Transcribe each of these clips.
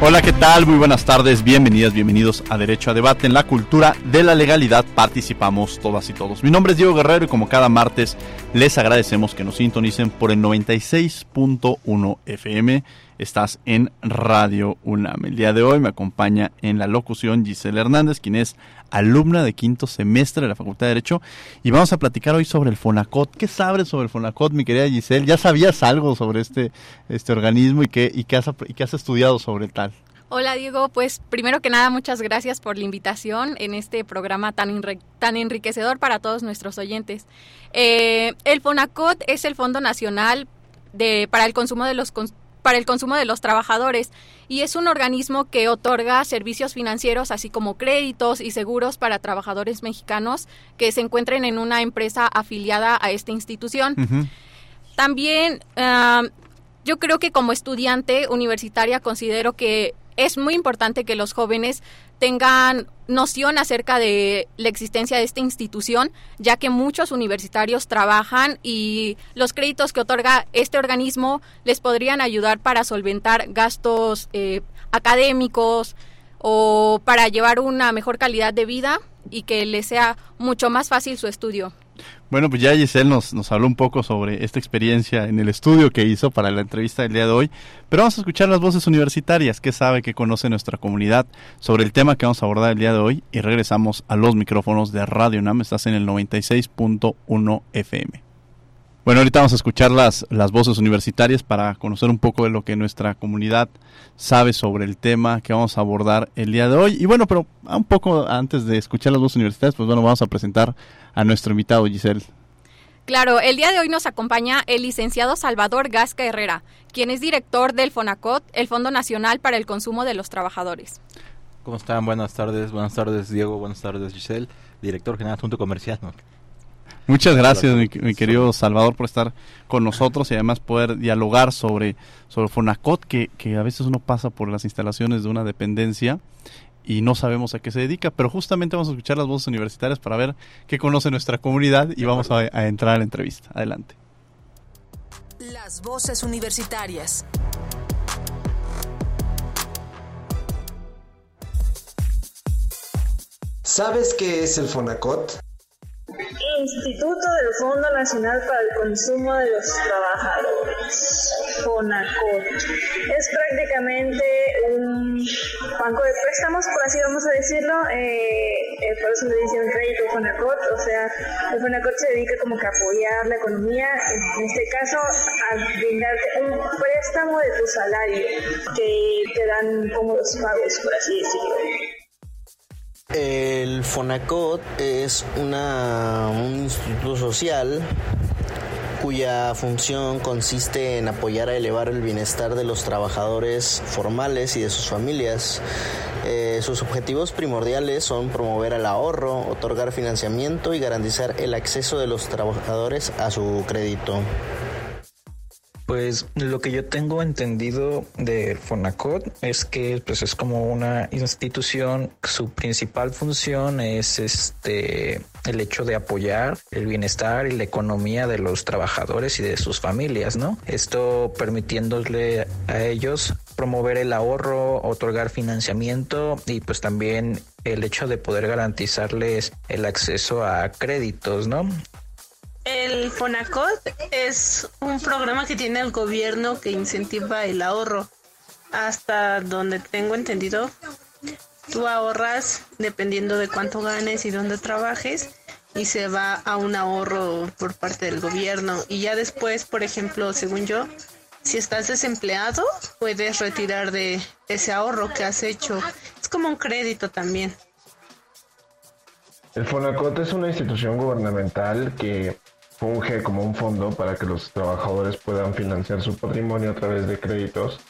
Hola, ¿qué tal? Muy buenas tardes, bienvenidas, bienvenidos a Derecho a Debate. En la cultura de la legalidad participamos todas y todos. Mi nombre es Diego Guerrero y como cada martes les agradecemos que nos sintonicen por el 96.1 FM estás en Radio UNAM. El día de hoy me acompaña en la locución Giselle Hernández, quien es alumna de quinto semestre de la Facultad de Derecho, y vamos a platicar hoy sobre el FONACOT. ¿Qué sabes sobre el FONACOT, mi querida Giselle? ¿Ya sabías algo sobre este, este organismo y qué, y, qué has, estudiado sobre tal? Hola Diego, pues primero que nada muchas gracias por la invitación en este programa tan, tan enriquecedor para todos nuestros oyentes. Eh, el FONACOT es el Fondo Nacional de, para el Consumo de los para el consumo de los trabajadores y es un organismo que otorga servicios financieros así como créditos y seguros para trabajadores mexicanos que se encuentren en una empresa afiliada a esta institución. También ah, yo creo que como estudiante universitaria considero que es muy importante que los jóvenes tengan noción acerca de la existencia de esta institución, ya que muchos universitarios trabajan y los créditos que otorga este organismo les podrían ayudar para solventar gastos eh, académicos o para llevar una mejor calidad de vida y que les sea mucho más fácil su estudio. Bueno, pues ya Giselle nos, nos habló un poco sobre esta experiencia en el estudio que hizo para la entrevista del día de hoy, pero vamos a escuchar las voces universitarias, que sabe, que conoce nuestra comunidad sobre el tema que vamos a abordar el día de hoy y regresamos a los micrófonos de Radio NAM, estás en el 96.1 FM. Bueno, ahorita vamos a escuchar las, las voces universitarias para conocer un poco de lo que nuestra comunidad sabe sobre el tema que vamos a abordar el día de hoy. Y bueno, pero un poco antes de escuchar las voces universitarias, pues bueno, vamos a presentar a nuestro invitado, Giselle. Claro, el día de hoy nos acompaña el licenciado Salvador Gasca Herrera, quien es director del FONACOT, el Fondo Nacional para el Consumo de los Trabajadores. ¿Cómo están? Buenas tardes, buenas tardes Diego, buenas tardes Giselle, director general Asunto Comercial. Muchas gracias, mi, querido Salvador, por estar con nosotros y además poder dialogar sobre, sobre Fonacot, que, que a veces uno pasa por las instalaciones de una dependencia y no sabemos a qué se dedica, pero justamente vamos a escuchar las voces universitarias para ver qué conoce nuestra comunidad y vamos a, a entrar a la entrevista. Adelante. Las voces universitarias. ¿Sabes qué es el Fonacot? Instituto del Fondo Nacional para el Consumo de los Trabajadores, FONACOT. Es prácticamente un banco de préstamos, por así vamos a decirlo, eh, eh, por eso le dicen crédito FONACOT, o sea, el FONACOT se dedica como que a apoyar la economía, en este caso a brindarte un préstamo de tu salario, que te dan como los pagos, por así decirlo. El FONACOT es una, un instituto social cuya función consiste en apoyar a elevar el bienestar de los trabajadores formales y de sus familias. Eh, sus objetivos primordiales son promover el ahorro, otorgar financiamiento y garantizar el acceso de los trabajadores a su crédito. Pues lo que yo tengo entendido del Fonacot es que pues es como una institución, su principal función es este el hecho de apoyar el bienestar y la economía de los trabajadores y de sus familias, ¿no? Esto permitiéndole a ellos promover el ahorro, otorgar financiamiento y pues también el hecho de poder garantizarles el acceso a créditos, ¿no? El FONACOT es un programa que tiene el gobierno que incentiva el ahorro. Hasta donde tengo entendido, tú ahorras dependiendo de cuánto ganes y dónde trabajes y se va a un ahorro por parte del gobierno. Y ya después, por ejemplo, según yo, si estás desempleado, puedes retirar de ese ahorro que has hecho. Es como un crédito también. El Fonacot es una institución gubernamental que funge como un fondo para que los trabajadores puedan financiar su patrimonio a través de créditos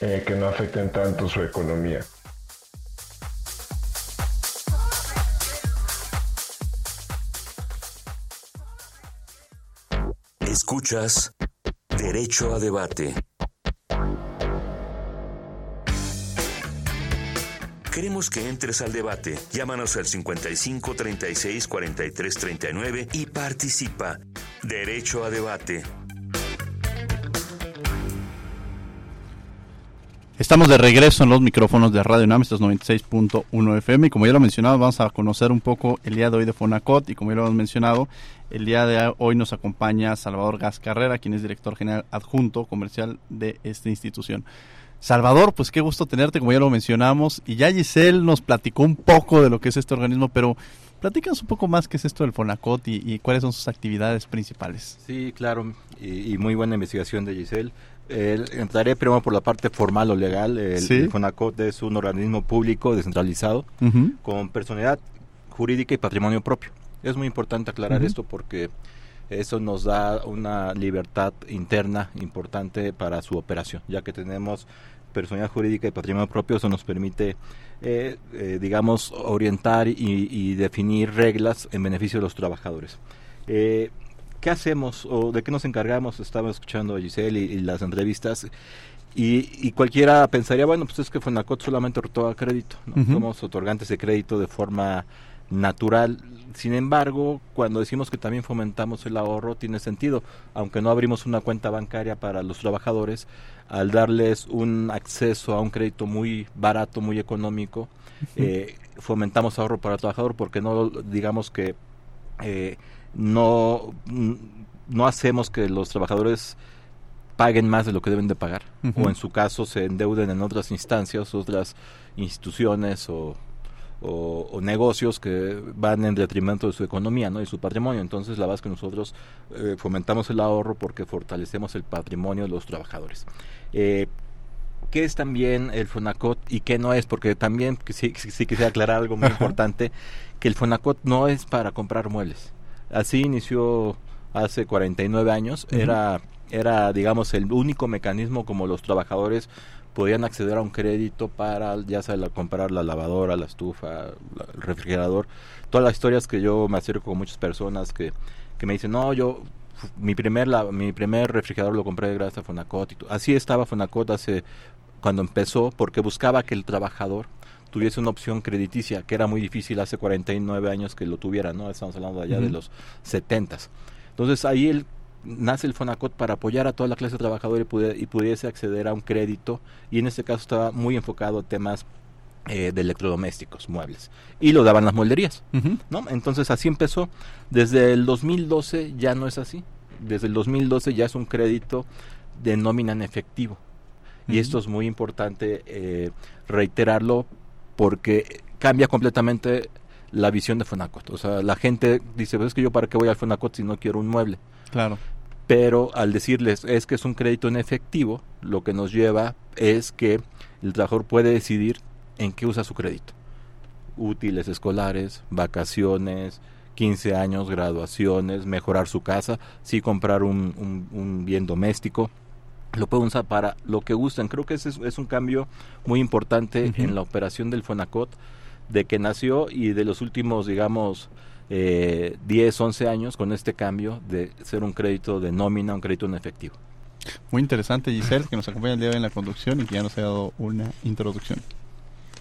eh, que no afecten tanto su economía. Escuchas Derecho a Debate. Queremos que entres al debate. Llámanos al 55 36 43 39 y participa. Derecho a Debate. Estamos de regreso en los micrófonos de Radio UNAM, estos 96.1 FM y como ya lo mencionado vamos a conocer un poco el día de hoy de Fonacot y como ya lo hemos mencionado, el día de hoy nos acompaña Salvador Gas Carrera, quien es director general adjunto comercial de esta institución. Salvador, pues qué gusto tenerte, como ya lo mencionamos, y ya Giselle nos platicó un poco de lo que es este organismo, pero platícanos un poco más qué es esto del Fonacot y, cuáles son sus actividades principales. Sí, claro, y, muy buena investigación de Giselle. entraré primero por la parte formal o legal. El, FONACOT es un organismo público descentralizado con personalidad jurídica y patrimonio propio. Es muy importante aclarar esto porque eso nos da una libertad interna importante para su operación, ya que tenemos personalidad jurídica y patrimonio propio, eso nos permite, eh, eh, digamos, orientar y, definir reglas en beneficio de los trabajadores. Eh, ¿Qué hacemos o de qué nos encargamos? Estaba escuchando a Giselle y, las entrevistas. Y, cualquiera pensaría, bueno, pues es que Fonacot solamente otorga crédito, somos otorgantes de crédito de forma natural. Sin embargo, cuando decimos que también fomentamos el ahorro, tiene sentido. Aunque no abrimos una cuenta bancaria para los trabajadores, al darles un acceso a un crédito muy barato, muy económico, eh, fomentamos ahorro para el trabajador porque no, digamos que eh, no, no hacemos que los trabajadores paguen más de lo que deben de pagar o en su caso se endeuden en otras instancias, otras instituciones o o, negocios que van en detrimento de su economía ¿no? y su patrimonio. Entonces, la verdad es que nosotros eh, fomentamos el ahorro porque fortalecemos el patrimonio de los trabajadores. Eh, ¿Qué es también el FONACOT y qué no es? Porque también sí, sí quisiera aclarar algo muy importante, que el FONACOT no es para comprar muebles. Así inició hace 49 años, era, era, digamos, el único mecanismo como los trabajadores podían acceder a un crédito para ya sea comprar la lavadora, la estufa, el refrigerador. Todas las historias que yo me acerco con muchas personas que, que me dicen, no, yo mi primer la, mi primer refrigerador lo compré gracias a Fonacot. Y Así estaba Fonacot hace cuando empezó porque buscaba que el trabajador tuviese una opción crediticia, que era muy difícil hace 49 años que lo tuviera, ¿no? Estamos hablando allá de los 70. Entonces ahí él nace el Fonacot para apoyar a toda la clase trabajadora y, y pudiese acceder a un crédito y en este caso estaba muy enfocado a temas eh, de electrodomésticos, muebles. Y lo daban las molderías, ¿no? Entonces así empezó. Desde el 2012 ya no es así. Desde el 2012 ya es un crédito de nómina en efectivo. Y esto es muy importante eh, reiterarlo porque cambia completamente la visión de Fonacot. O sea, la gente dice, pues es que yo para qué voy al Fonacot si no quiero un mueble. Claro pero al decirles es que es un crédito en efectivo, lo que nos lleva es que el trabajador puede decidir en qué usa su crédito. Útiles escolares, vacaciones, 15 años, graduaciones, mejorar su casa, sí comprar un, un, bien doméstico, lo puede usar para lo que gustan. Creo que ese es, un cambio muy importante en la operación del Fonacot, de que nació y de los últimos, digamos, eh, 10, 11 años con este cambio de ser un crédito de nómina, un crédito en efectivo. Muy interesante Giselle, que nos acompaña el día de hoy en la conducción y que ya nos ha dado una introducción.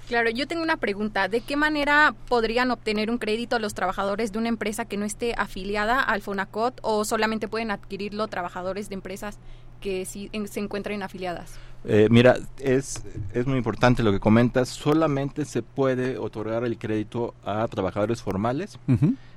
Claro, yo tengo una pregunta. ¿De qué manera podrían obtener un crédito los trabajadores de una empresa que no esté afiliada al FONACOT o solamente pueden adquirirlo trabajadores de empresas que sí se encuentren afiliadas? Eh, mira, es, es muy importante lo que comentas. Solamente se puede otorgar el crédito a trabajadores formales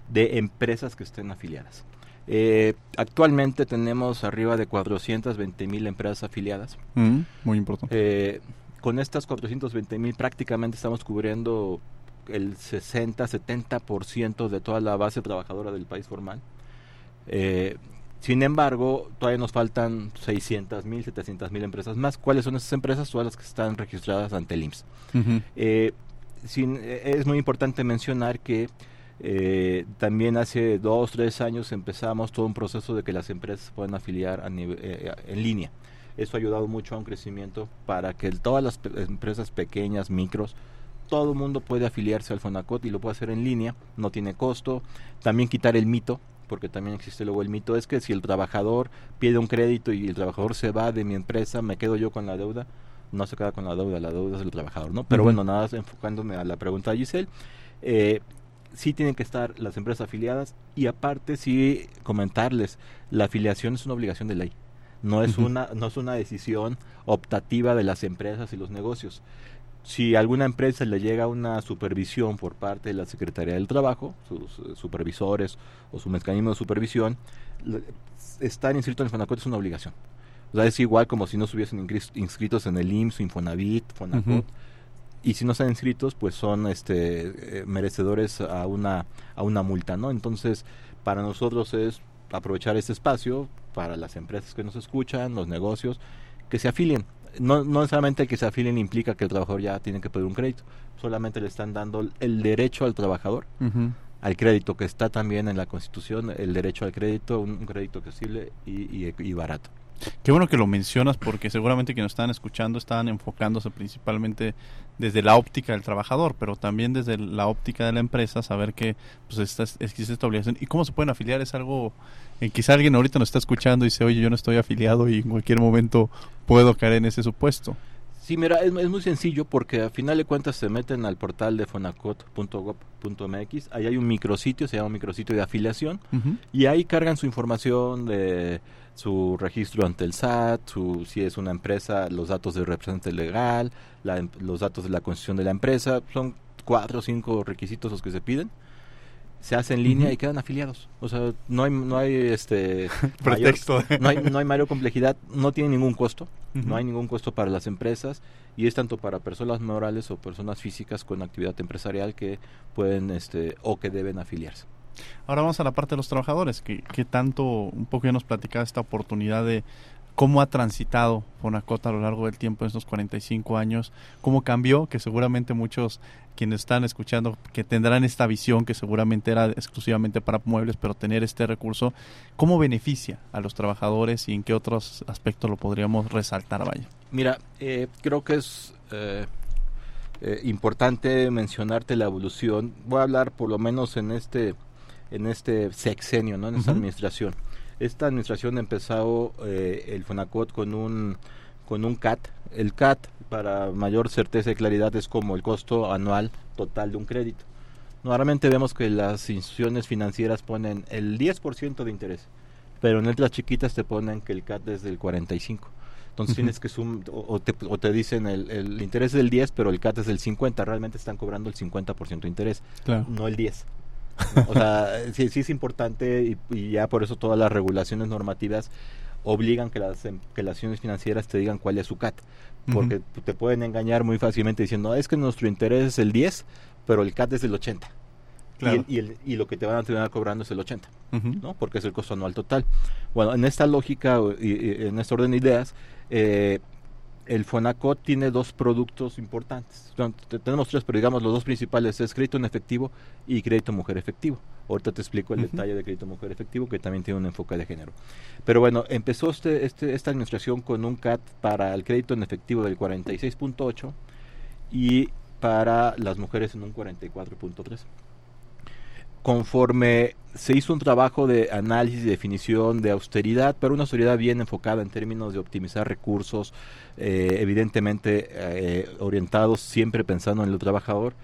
de empresas que estén afiliadas. Eh, actualmente tenemos arriba de 420 mil empresas afiliadas. Mm, muy importante. Eh, con estas 420 mil prácticamente estamos cubriendo el 60-70% de toda la base trabajadora del país formal. Eh, sin embargo, todavía nos faltan 600 mil, 700 mil empresas más. ¿Cuáles son esas empresas? Todas las que están registradas ante el IMSS. Eh, sin, es muy importante mencionar que eh, también hace dos, tres años empezamos todo un proceso de que las empresas puedan afiliar a eh, en línea. Eso ha ayudado mucho a un crecimiento para que todas las empresas pequeñas, micros, todo el mundo puede afiliarse al Fonacot y lo puede hacer en línea, no tiene costo. También quitar el mito, porque también existe luego el mito, es que si el trabajador pide un crédito y el trabajador se va de mi empresa, me quedo yo con la deuda. No se queda con la deuda, la deuda es del trabajador, ¿no? Pero bueno, nada, enfocándome a la pregunta de Giselle, eh, sí tienen que estar las empresas afiliadas y aparte sí comentarles, la afiliación es una obligación de ley. No es, una, no es una decisión optativa de las empresas y los negocios. Si a alguna empresa le llega una supervisión por parte de la Secretaría del Trabajo, sus eh, supervisores o su mecanismo de supervisión, estar inscrito en el FONACOT es una obligación. O sea, es igual como si no estuviesen inscritos en el IMSS, Infonavit, FONACOT. Y si no están inscritos pues son este eh, merecedores a una a una multa no entonces para nosotros es aprovechar este espacio para las empresas que nos escuchan los negocios que se afilien no, no necesariamente que se afilien implica que el trabajador ya tiene que pedir un crédito solamente le están dando el derecho al trabajador al crédito que está también en la constitución el derecho al crédito un, crédito accesible y, y barato Qué bueno que lo mencionas porque seguramente quienes están escuchando estaban enfocándose principalmente desde la óptica del trabajador, pero también desde la óptica de la empresa, saber que pues esta, existe esta obligación. ¿Y cómo se pueden afiliar? Es algo, quizá alguien ahorita nos está escuchando y dice, oye, yo no estoy afiliado y en cualquier momento puedo caer en ese supuesto. Sí, mira, es, muy sencillo porque a final de cuentas se meten al portal de fonacot.gov.mx, ahí hay un micrositio, se llama un micrositio de afiliación, y ahí cargan su información de su registro ante el SAT, su, si es una empresa, los datos del representante legal, em, los datos de la constitución de la empresa, son cuatro o cinco requisitos los que se piden. Se hace en línea y quedan afiliados. O sea, no hay, no hay este pretexto. no, hay, no hay mayor complejidad, no tiene ningún costo, no hay ningún costo para las empresas y es tanto para personas morales o personas físicas con actividad empresarial que pueden este o que deben afiliarse. Ahora vamos a la parte de los trabajadores, que, tanto, un poco ya nos platicaba esta oportunidad de cómo ha transitado Fonacota a lo largo del tiempo en estos 45 años, cómo cambió, que seguramente muchos quienes están escuchando que tendrán esta visión que seguramente era exclusivamente para muebles, pero tener este recurso, ¿cómo beneficia a los trabajadores y en qué otros aspectos lo podríamos resaltar, vaya? Mira, eh, creo que es eh, eh, importante mencionarte la evolución. Voy a hablar por lo menos en este en este sexenio, ¿no? en esta administración. Esta administración empezó eh, el FONACOT con un, con un CAT. El CAT, para mayor certeza y claridad, es como el costo anual total de un crédito. Normalmente vemos que las instituciones financieras ponen el 10% de interés, pero en letras chiquitas te ponen que el CAT es del 45%. Entonces tienes que sumar, o, te, o te dicen el, el interés es del 10, pero el CAT es del 50, realmente están cobrando el 50% de interés, no el 10. O sea, sí, sí es importante y, ya por eso todas las regulaciones normativas obligan que las, em, que las acciones financieras te digan cuál es su CAT. Porque te pueden engañar muy fácilmente diciendo, es que nuestro interés es el 10, pero el CAT es el 80. Y, y, y, lo que te van a terminar cobrando es el 80, ¿no? Porque es el costo anual total. Bueno, en esta lógica y, en este orden de ideas, eh, el Fonacot tiene dos productos importantes. tenemos tres, pero digamos los dos principales es crédito en efectivo y crédito mujer efectivo. Ahorita te explico el detalle de crédito mujer efectivo que también tiene un enfoque de género. Pero bueno, empezó este, este, esta administración con un CAT para el crédito en efectivo del 46.8 y para las mujeres en un 44.3 conforme se hizo un trabajo de análisis y definición de austeridad, pero una austeridad bien enfocada en términos de optimizar recursos, eh, evidentemente eh, orientados siempre pensando en el trabajador,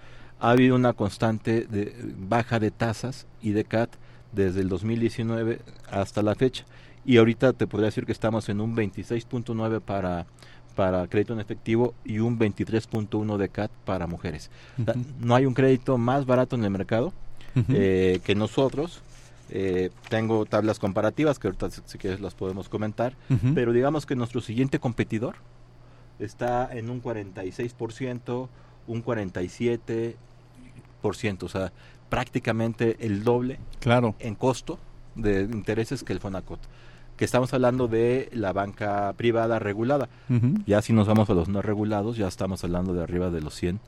ha habido una constante de baja de tasas y de CAT desde el 2019 hasta la fecha. Y ahorita te podría decir que estamos en un 26.9 para para crédito en efectivo y un 23.1 de CAT para mujeres. No hay un crédito más barato en el mercado eh, que nosotros. Eh, tengo tablas comparativas que ahorita si quieres las podemos comentar, pero digamos que nuestro siguiente competidor está en un 46%, un 47%, o sea, prácticamente el doble claro. en costo de intereses que el Fonacot que estamos hablando de la banca privada regulada. Ya si nos vamos a los no regulados, ya estamos hablando de arriba de los 100,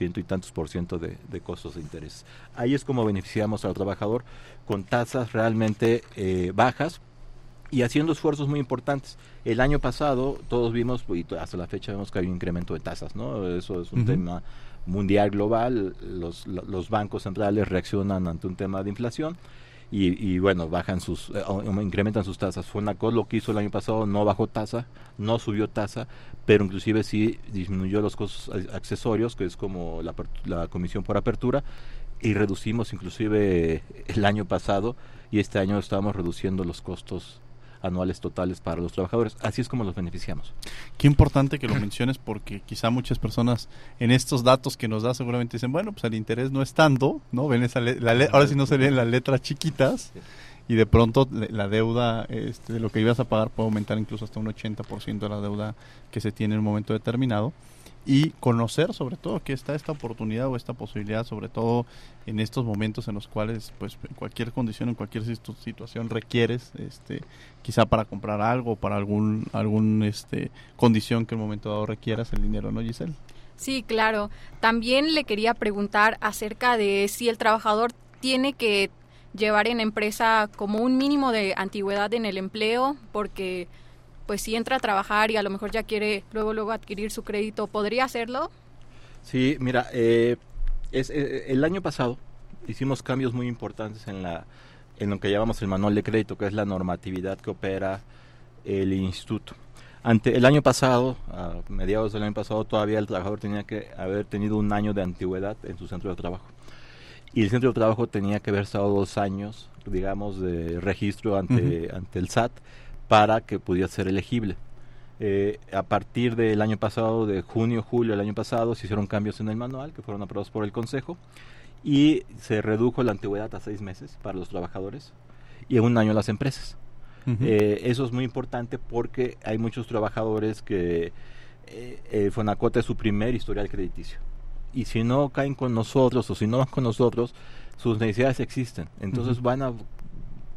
ciento y tantos por ciento de, costos de interés. Ahí es como beneficiamos al trabajador con tasas realmente eh, bajas y haciendo esfuerzos muy importantes. El año pasado todos vimos, y hasta la fecha vemos que hay un incremento de tasas, ¿no? Eso es un tema mundial, global, los, los bancos centrales reaccionan ante un tema de inflación y, bueno, bajan sus, eh, incrementan sus tasas. Fonacot lo que hizo el año pasado no bajó tasa, no subió tasa, pero inclusive sí disminuyó los costos accesorios, que es como la, la comisión por apertura, y reducimos inclusive el año pasado y este año estamos reduciendo los costos anuales totales para los trabajadores. Así es como los beneficiamos. Qué importante que lo menciones porque quizá muchas personas en estos datos que nos da seguramente dicen, bueno, pues el interés no es tanto, ¿no? Ven esa la ahora sí no se ven las letras chiquitas y de pronto la deuda este, de lo que ibas a pagar puede aumentar incluso hasta un 80% de la deuda que se tiene en un momento determinado y conocer sobre todo que está esta oportunidad o esta posibilidad, sobre todo en estos momentos en los cuales pues en cualquier condición, en cualquier situación requieres este quizá para comprar algo, para algún algún este condición que en un momento dado requieras el dinero, ¿no, Giselle? Sí, claro. También le quería preguntar acerca de si el trabajador tiene que llevar en empresa como un mínimo de antigüedad en el empleo porque pues si entra a trabajar y a lo mejor ya quiere luego luego adquirir su crédito, ¿podría hacerlo? Sí, mira, eh, es, eh, el año pasado hicimos cambios muy importantes en la en lo que llamamos el manual de crédito, que es la normatividad que opera el instituto. Ante el año pasado, a mediados del año pasado, todavía el trabajador tenía que haber tenido un año de antigüedad en su centro de trabajo. Y el centro de trabajo tenía que haber estado dos años, digamos, de registro ante, ante el SAT para que pudiera ser elegible. Eh, a partir del año pasado, de junio, julio del año pasado, se hicieron cambios en el manual que fueron aprobados por el Consejo y se redujo la antigüedad a seis meses para los trabajadores y a un año las empresas. Eh, eso es muy importante porque hay muchos trabajadores que eh, Fonacota es su primer historial crediticio. Y si no caen con nosotros o si no van con nosotros, sus necesidades existen. Entonces van a,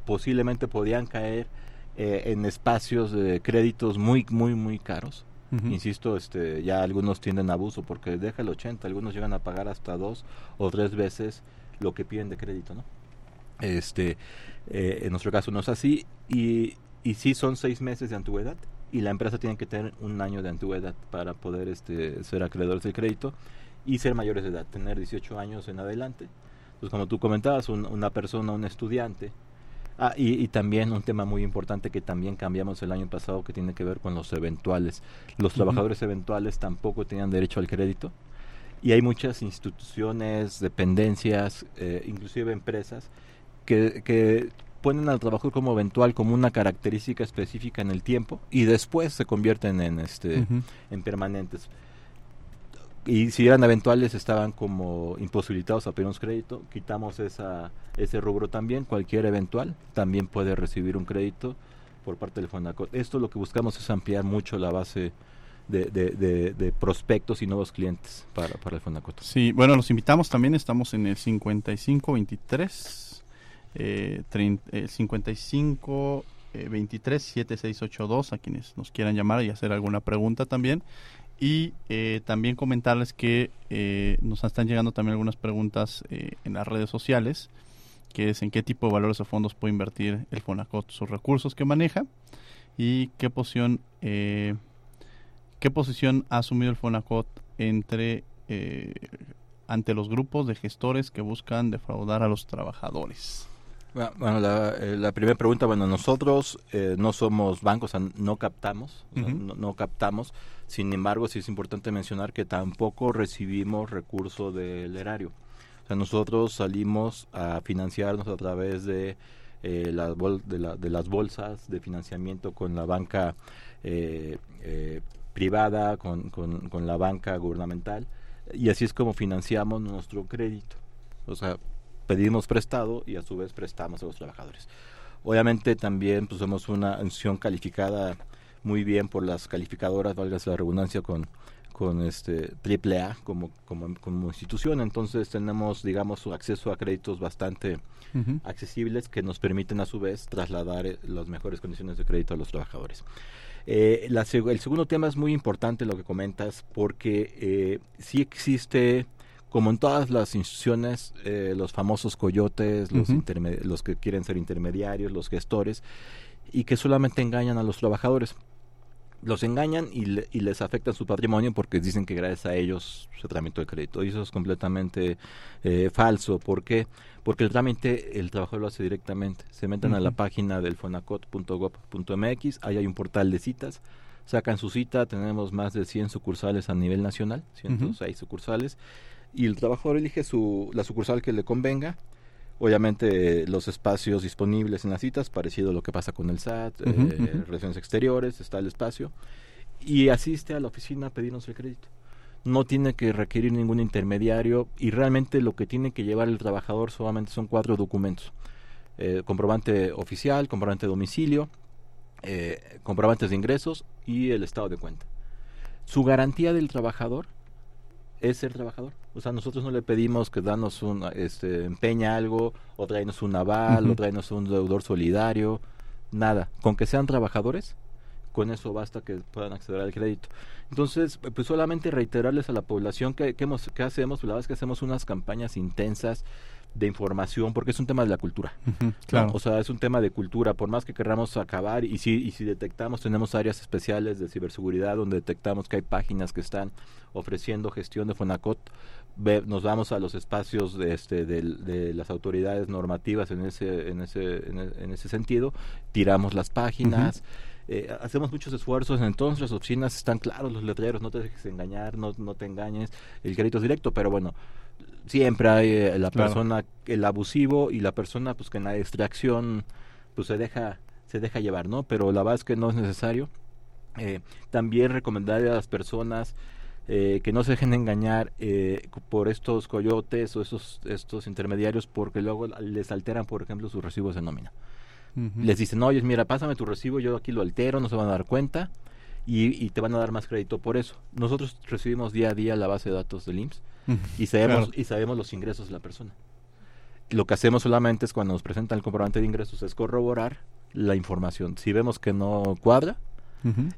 posiblemente podrían caer eh, en espacios de créditos muy, muy, muy caros. Insisto, este, ya algunos tienden a abuso porque deja el 80, algunos llegan a pagar hasta dos o tres veces lo que piden de crédito, ¿no? Este, eh, en nuestro caso no es así y, y sí son seis meses de antigüedad y la empresa tiene que tener un año de antigüedad para poder este, ser acreedores del crédito y ser mayores de edad, tener 18 años en adelante. Entonces, como tú comentabas, una persona, un estudiante, Ah, y, también un tema muy importante que también cambiamos el año pasado que tiene que ver con los eventuales. Los trabajadores eventuales tampoco tenían derecho al crédito y hay muchas instituciones, dependencias, eh, inclusive empresas que, que ponen al trabajador como eventual como una característica específica en el tiempo y después se convierten en este en permanentes y si eran eventuales estaban como imposibilitados a pedirnos crédito, quitamos esa, ese rubro también, cualquier eventual también puede recibir un crédito por parte del Fonacot. Esto lo que buscamos es ampliar mucho la base de, de, prospectos y nuevos clientes para, para el Fonacot. Sí, bueno, los invitamos también, estamos en el 5523, eh, 55 23 7682 a quienes nos quieran llamar y hacer alguna pregunta también y eh, también comentarles que eh, nos están llegando también algunas preguntas eh, en las redes sociales, que es en qué tipo de valores o fondos puede invertir el Fonacot sus recursos que maneja y qué posición, qué posición ha asumido el Fonacot entre ante los grupos de gestores que buscan defraudar a los trabajadores. Bueno, la, primera pregunta, bueno, nosotros no somos bancos, no captamos, no, captamos, sin embargo, sí es importante mencionar que tampoco recibimos recursos del erario. O sea, nosotros salimos a financiarnos a través de, eh, las, de, las bolsas de financiamiento con la banca eh, eh, privada, con, con, la banca gubernamental, y así es como financiamos nuestro crédito. O sea, pedimos prestado y a su vez prestamos a los trabajadores. Obviamente también pues somos una acción calificada muy bien por las calificadoras, valga la redundancia, con, con este AAA como, como, como institución, entonces tenemos, digamos, acceso a créditos bastante accesibles que nos permiten a su vez trasladar eh, las mejores condiciones de crédito a los trabajadores. Eh, la, el segundo tema es muy importante lo que comentas porque eh, sí existe como en todas las instituciones, eh, los famosos coyotes, los, los que quieren ser intermediarios, los gestores, y que solamente engañan a los trabajadores. Los engañan y, les afectan su patrimonio porque dicen que gracias a ellos se tramitó el crédito. Y eso es completamente eh, falso. ¿Por qué? Porque el trámite el trabajador lo hace directamente. Se meten a la página del fonacot.gov.mx, ahí hay un portal de citas, sacan su cita, tenemos más de 100 sucursales a nivel nacional, 106 sucursales y el trabajador elige su, la sucursal que le convenga. Obviamente los espacios disponibles en las citas, parecido a lo que pasa con el SAT, eh, relaciones exteriores, está el espacio, y asiste a la oficina a pedirnos el crédito. No tiene que requerir ningún intermediario y realmente lo que tiene que llevar el trabajador solamente son cuatro documentos. Eh, comprobante oficial, comprobante de domicilio, eh, comprobantes de ingresos y el estado de cuenta. Su garantía del trabajador es ser trabajador. O sea, nosotros no le pedimos que danos un, este, empeña algo, o tráenos un aval, o tráenos un deudor solidario, nada. Con que sean trabajadores, con eso basta que puedan acceder al crédito. Entonces, pues solamente reiterarles a la población que, que, hemos, que hacemos, la verdad es que hacemos unas campañas intensas de información, porque es un tema de la cultura. claro. O sea, es un tema de cultura, por más que queramos acabar, y si, y si detectamos, tenemos áreas especiales de ciberseguridad donde detectamos que hay páginas que están ofreciendo gestión de Fonacot, nos vamos a los espacios de, este, de, las autoridades normativas en ese, en ese, en, ese sentido, tiramos las páginas. Eh, hacemos muchos esfuerzos, entonces las oficinas están claros, los letreros, no te dejes engañar, no, no te engañes, el crédito es directo, pero bueno, siempre hay eh, la persona, el abusivo y la persona pues que en la extracción pues se deja, se deja llevar, ¿no? Pero la verdad es que no es necesario. Eh, también recomendarle a las personas eh, que no se dejen engañar por estos coyotes o esos, estos intermediarios porque luego les alteran, por ejemplo, sus recibos de nómina. Les dicen, oye, mira, pásame tu recibo, yo aquí lo altero, no se van a dar cuenta y, y, te van a dar más crédito por eso. Nosotros recibimos día a día la base de datos del IMSS y sabemos, y sabemos los ingresos de la persona. Lo que hacemos solamente es cuando nos presentan el comprobante de ingresos es corroborar la información. Si vemos que no cuadra,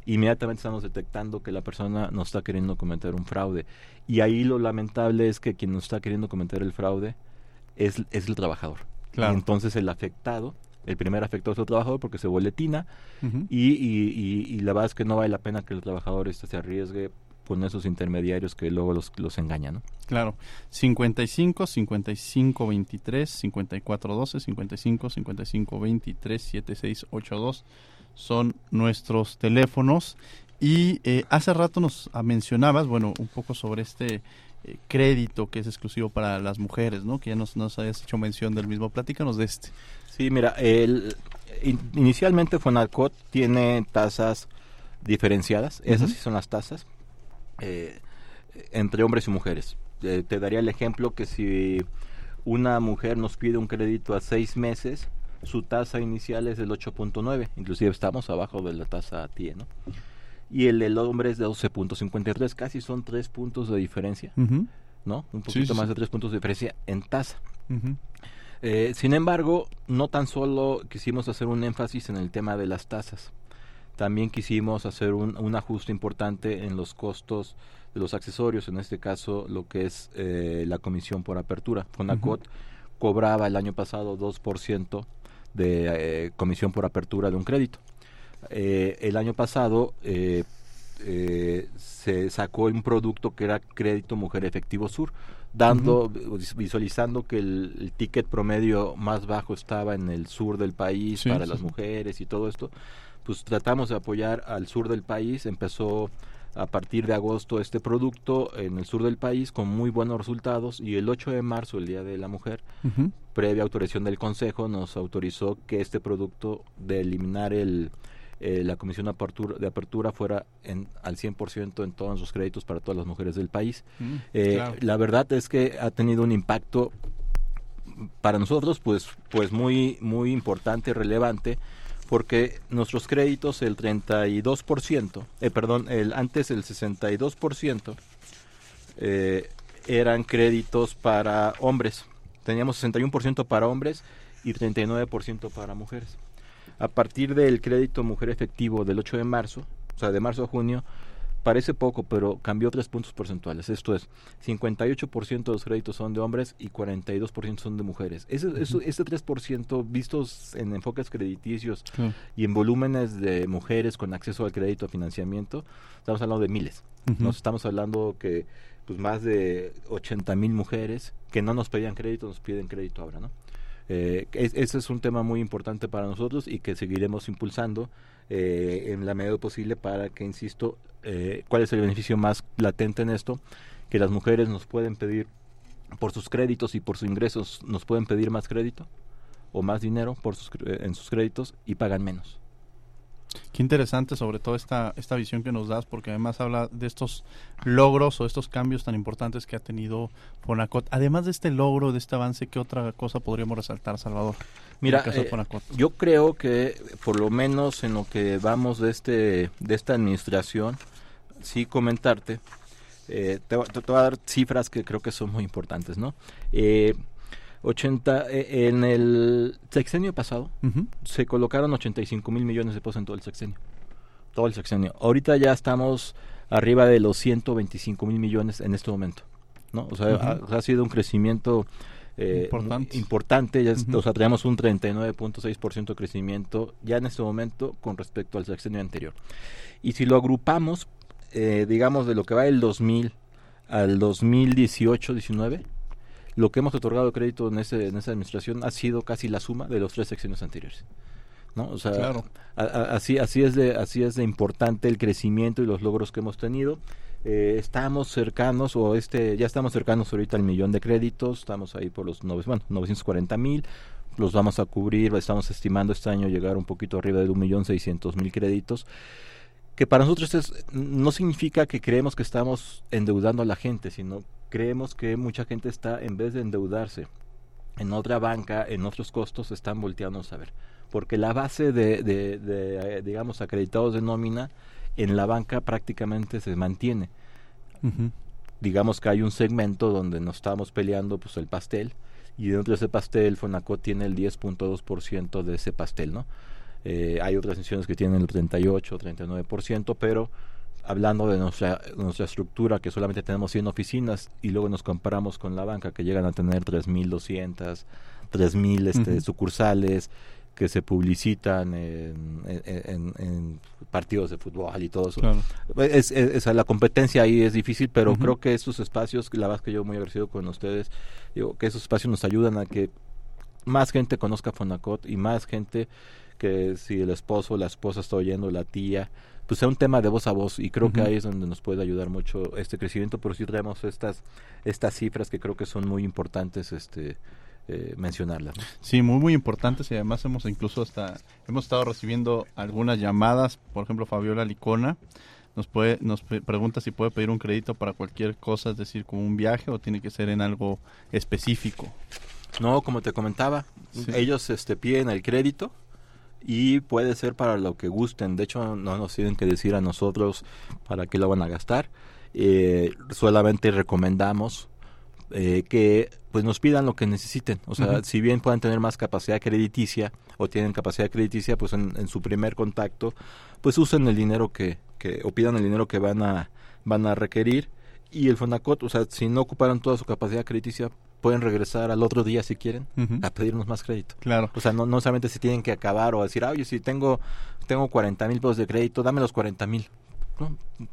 inmediatamente estamos detectando que la persona nos está queriendo cometer un fraude. Y ahí lo lamentable es que quien nos está queriendo cometer el fraude es, es el trabajador. Y entonces el afectado, el primer afectado es el trabajador porque se boletina y, y, y, la verdad es que no vale la pena que el trabajador este se arriesgue con esos intermediarios que luego los, los engañan, ¿no? Claro. 55 55 23 54 12 55 55 23 76 82 son nuestros teléfonos y eh, hace rato nos mencionabas, bueno, un poco sobre este eh, crédito que es exclusivo para las mujeres, ¿no? Que ya nos, nos hayas hecho mención del mismo. Platícanos de este. Sí, mira, el, inicialmente Fonalcot tiene tasas diferenciadas, esas sí son las tasas, eh, entre hombres y mujeres. Eh, te daría el ejemplo que si una mujer nos pide un crédito a seis meses, su tasa inicial es del 8.9, inclusive estamos abajo de la tasa TIE, ¿no? Y el del hombre es de 12.53, casi son tres puntos de diferencia, ¿no? Un poquito más de tres puntos de diferencia en tasa. Eh, sin embargo, no tan solo quisimos hacer un énfasis en el tema de las tasas, también quisimos hacer un, ajuste importante en los costos de los accesorios, en este caso lo que es eh, la comisión por apertura. Fonacot cobraba el año pasado 2% de eh, comisión por apertura de un crédito. Eh, el año pasado se sacó un producto que era Crédito Mujer Efectivo Sur, dando, visualizando que el, ticket promedio más bajo estaba en el sur del país para las mujeres y todo esto pues tratamos de apoyar al sur del país. Empezó a partir de agosto este producto en el sur del país con muy buenos resultados y el 8 de marzo, el Día de la Mujer, previa autorización del Consejo, nos autorizó que este producto de eliminar el, eh, la comisión de apertura, de apertura fuera en, al 100% en todos los créditos para todas las mujeres del país. Mm, eh, la verdad es que ha tenido un impacto para nosotros pues, pues muy, muy importante, relevante, porque nuestros créditos, el 32%, eh, perdón, el, antes el 62%, eh, eran créditos para hombres. Teníamos 61% para hombres y 39% para mujeres. A partir del crédito mujer efectivo del 8 de marzo, o sea, de marzo a junio, Parece poco, pero cambió tres puntos porcentuales. Esto es, 58% de los créditos son de hombres y 42% son de mujeres. Ese, eso, ese 3% vistos en enfoques crediticios y en volúmenes de mujeres con acceso al crédito, a financiamiento, estamos hablando de miles. Nos estamos hablando que pues más de 80 mil mujeres que no nos pedían crédito, nos piden crédito ahora, ¿no? Eh, ese es un tema muy importante para nosotros y que seguiremos impulsando eh, en la medida posible para que, insisto, eh, cuál es el beneficio más latente en esto, que las mujeres nos pueden pedir por sus créditos y por sus ingresos, nos pueden pedir más crédito o más dinero por sus, en sus créditos y pagan menos. Qué interesante sobre todo esta, esta visión que nos das, porque además habla de estos logros o estos cambios tan importantes que ha tenido Fonacot. Además de este logro, de este avance, ¿qué otra cosa podríamos resaltar, Salvador? Mira, eh, yo creo que por lo menos en lo que vamos de, este, de esta administración, sí comentarte, eh, te, te, voy a dar cifras que creo que son muy importantes, ¿no? Eh, 80, eh, en el sexenio pasado se colocaron 85 mil millones de pesos en todo el sexenio. Todo el sexenio. Ahorita ya estamos arriba de los 125 mil millones en este momento. ¿no? O sea, ha, sido un crecimiento eh, importante. Ya, O sea, tenemos un 39.6% de crecimiento ya en este momento con respecto al sexenio anterior. Y si lo agrupamos, eh, digamos, de lo que va del 2000 al 2018-19, lo que hemos otorgado crédito en, ese, en esa administración ha sido casi la suma de los tres secciones anteriores. ¿no? O sea, así, así, es de, así es de importante el crecimiento y los logros que hemos tenido. Eh, estamos cercanos, o este, ya estamos cercanos ahorita al millón de créditos, estamos ahí por los bueno, 940 mil, los vamos a cubrir, estamos estimando este año llegar un poquito arriba de un millón seiscientos mil créditos que para nosotros es, no significa que creemos que estamos endeudando a la gente, sino creemos que mucha gente está, en vez de endeudarse en otra banca, en otros costos, están volteando a saber. Porque la base de, de, de, digamos, acreditados de nómina en la banca prácticamente se mantiene. Digamos que hay un segmento donde nos estamos peleando pues el pastel y dentro de ese pastel Fonacot tiene el 10.2% de ese pastel, ¿no? Eh, hay otras instituciones que tienen el 38, 39%, pero hablando de nuestra, nuestra estructura, que solamente tenemos 100 oficinas, y luego nos comparamos con la banca, que llegan a tener 3.200, 3.000 este, sucursales, que se publicitan en, en, partidos de fútbol y todo eso. Es, es, la competencia ahí es difícil, pero creo que estos espacios, la verdad que yo muy agradecido con ustedes, digo que esos espacios nos ayudan a que más gente conozca Fonacot y más gente que si el esposo, la esposa está oyendo, la tía, pues sea un tema de voz a voz. Y creo que ahí es donde nos puede ayudar mucho este crecimiento, pero sí traemos estas, estas cifras que creo que son muy importantes este eh, mencionarlas. Sí, muy muy importantes. Y además hemos incluso hasta hemos estado recibiendo algunas llamadas, por ejemplo Fabiola Licona nos puede nos pregunta si puede pedir un crédito para cualquier cosa, es decir, como un viaje o tiene que ser en algo específico. No, como te comentaba, ellos este piden el crédito y puede ser para lo que gusten. De hecho, no nos tienen que decir a nosotros para qué lo van a gastar. Eh, solamente recomendamos eh, que pues nos pidan lo que necesiten. O sea, si bien puedan tener más capacidad crediticia o tienen capacidad crediticia, pues en, su primer contacto, pues usen el dinero que, que o pidan el dinero que van a van a requerir y el Fonacot, o sea, si no ocuparon toda su capacidad crediticia, pueden regresar al otro día si quieren a pedirnos más crédito. Claro. O sea, no, no solamente si tienen que acabar o decir, oye, si tengo, tengo 40 mil pesos de crédito, dame los 40 mil.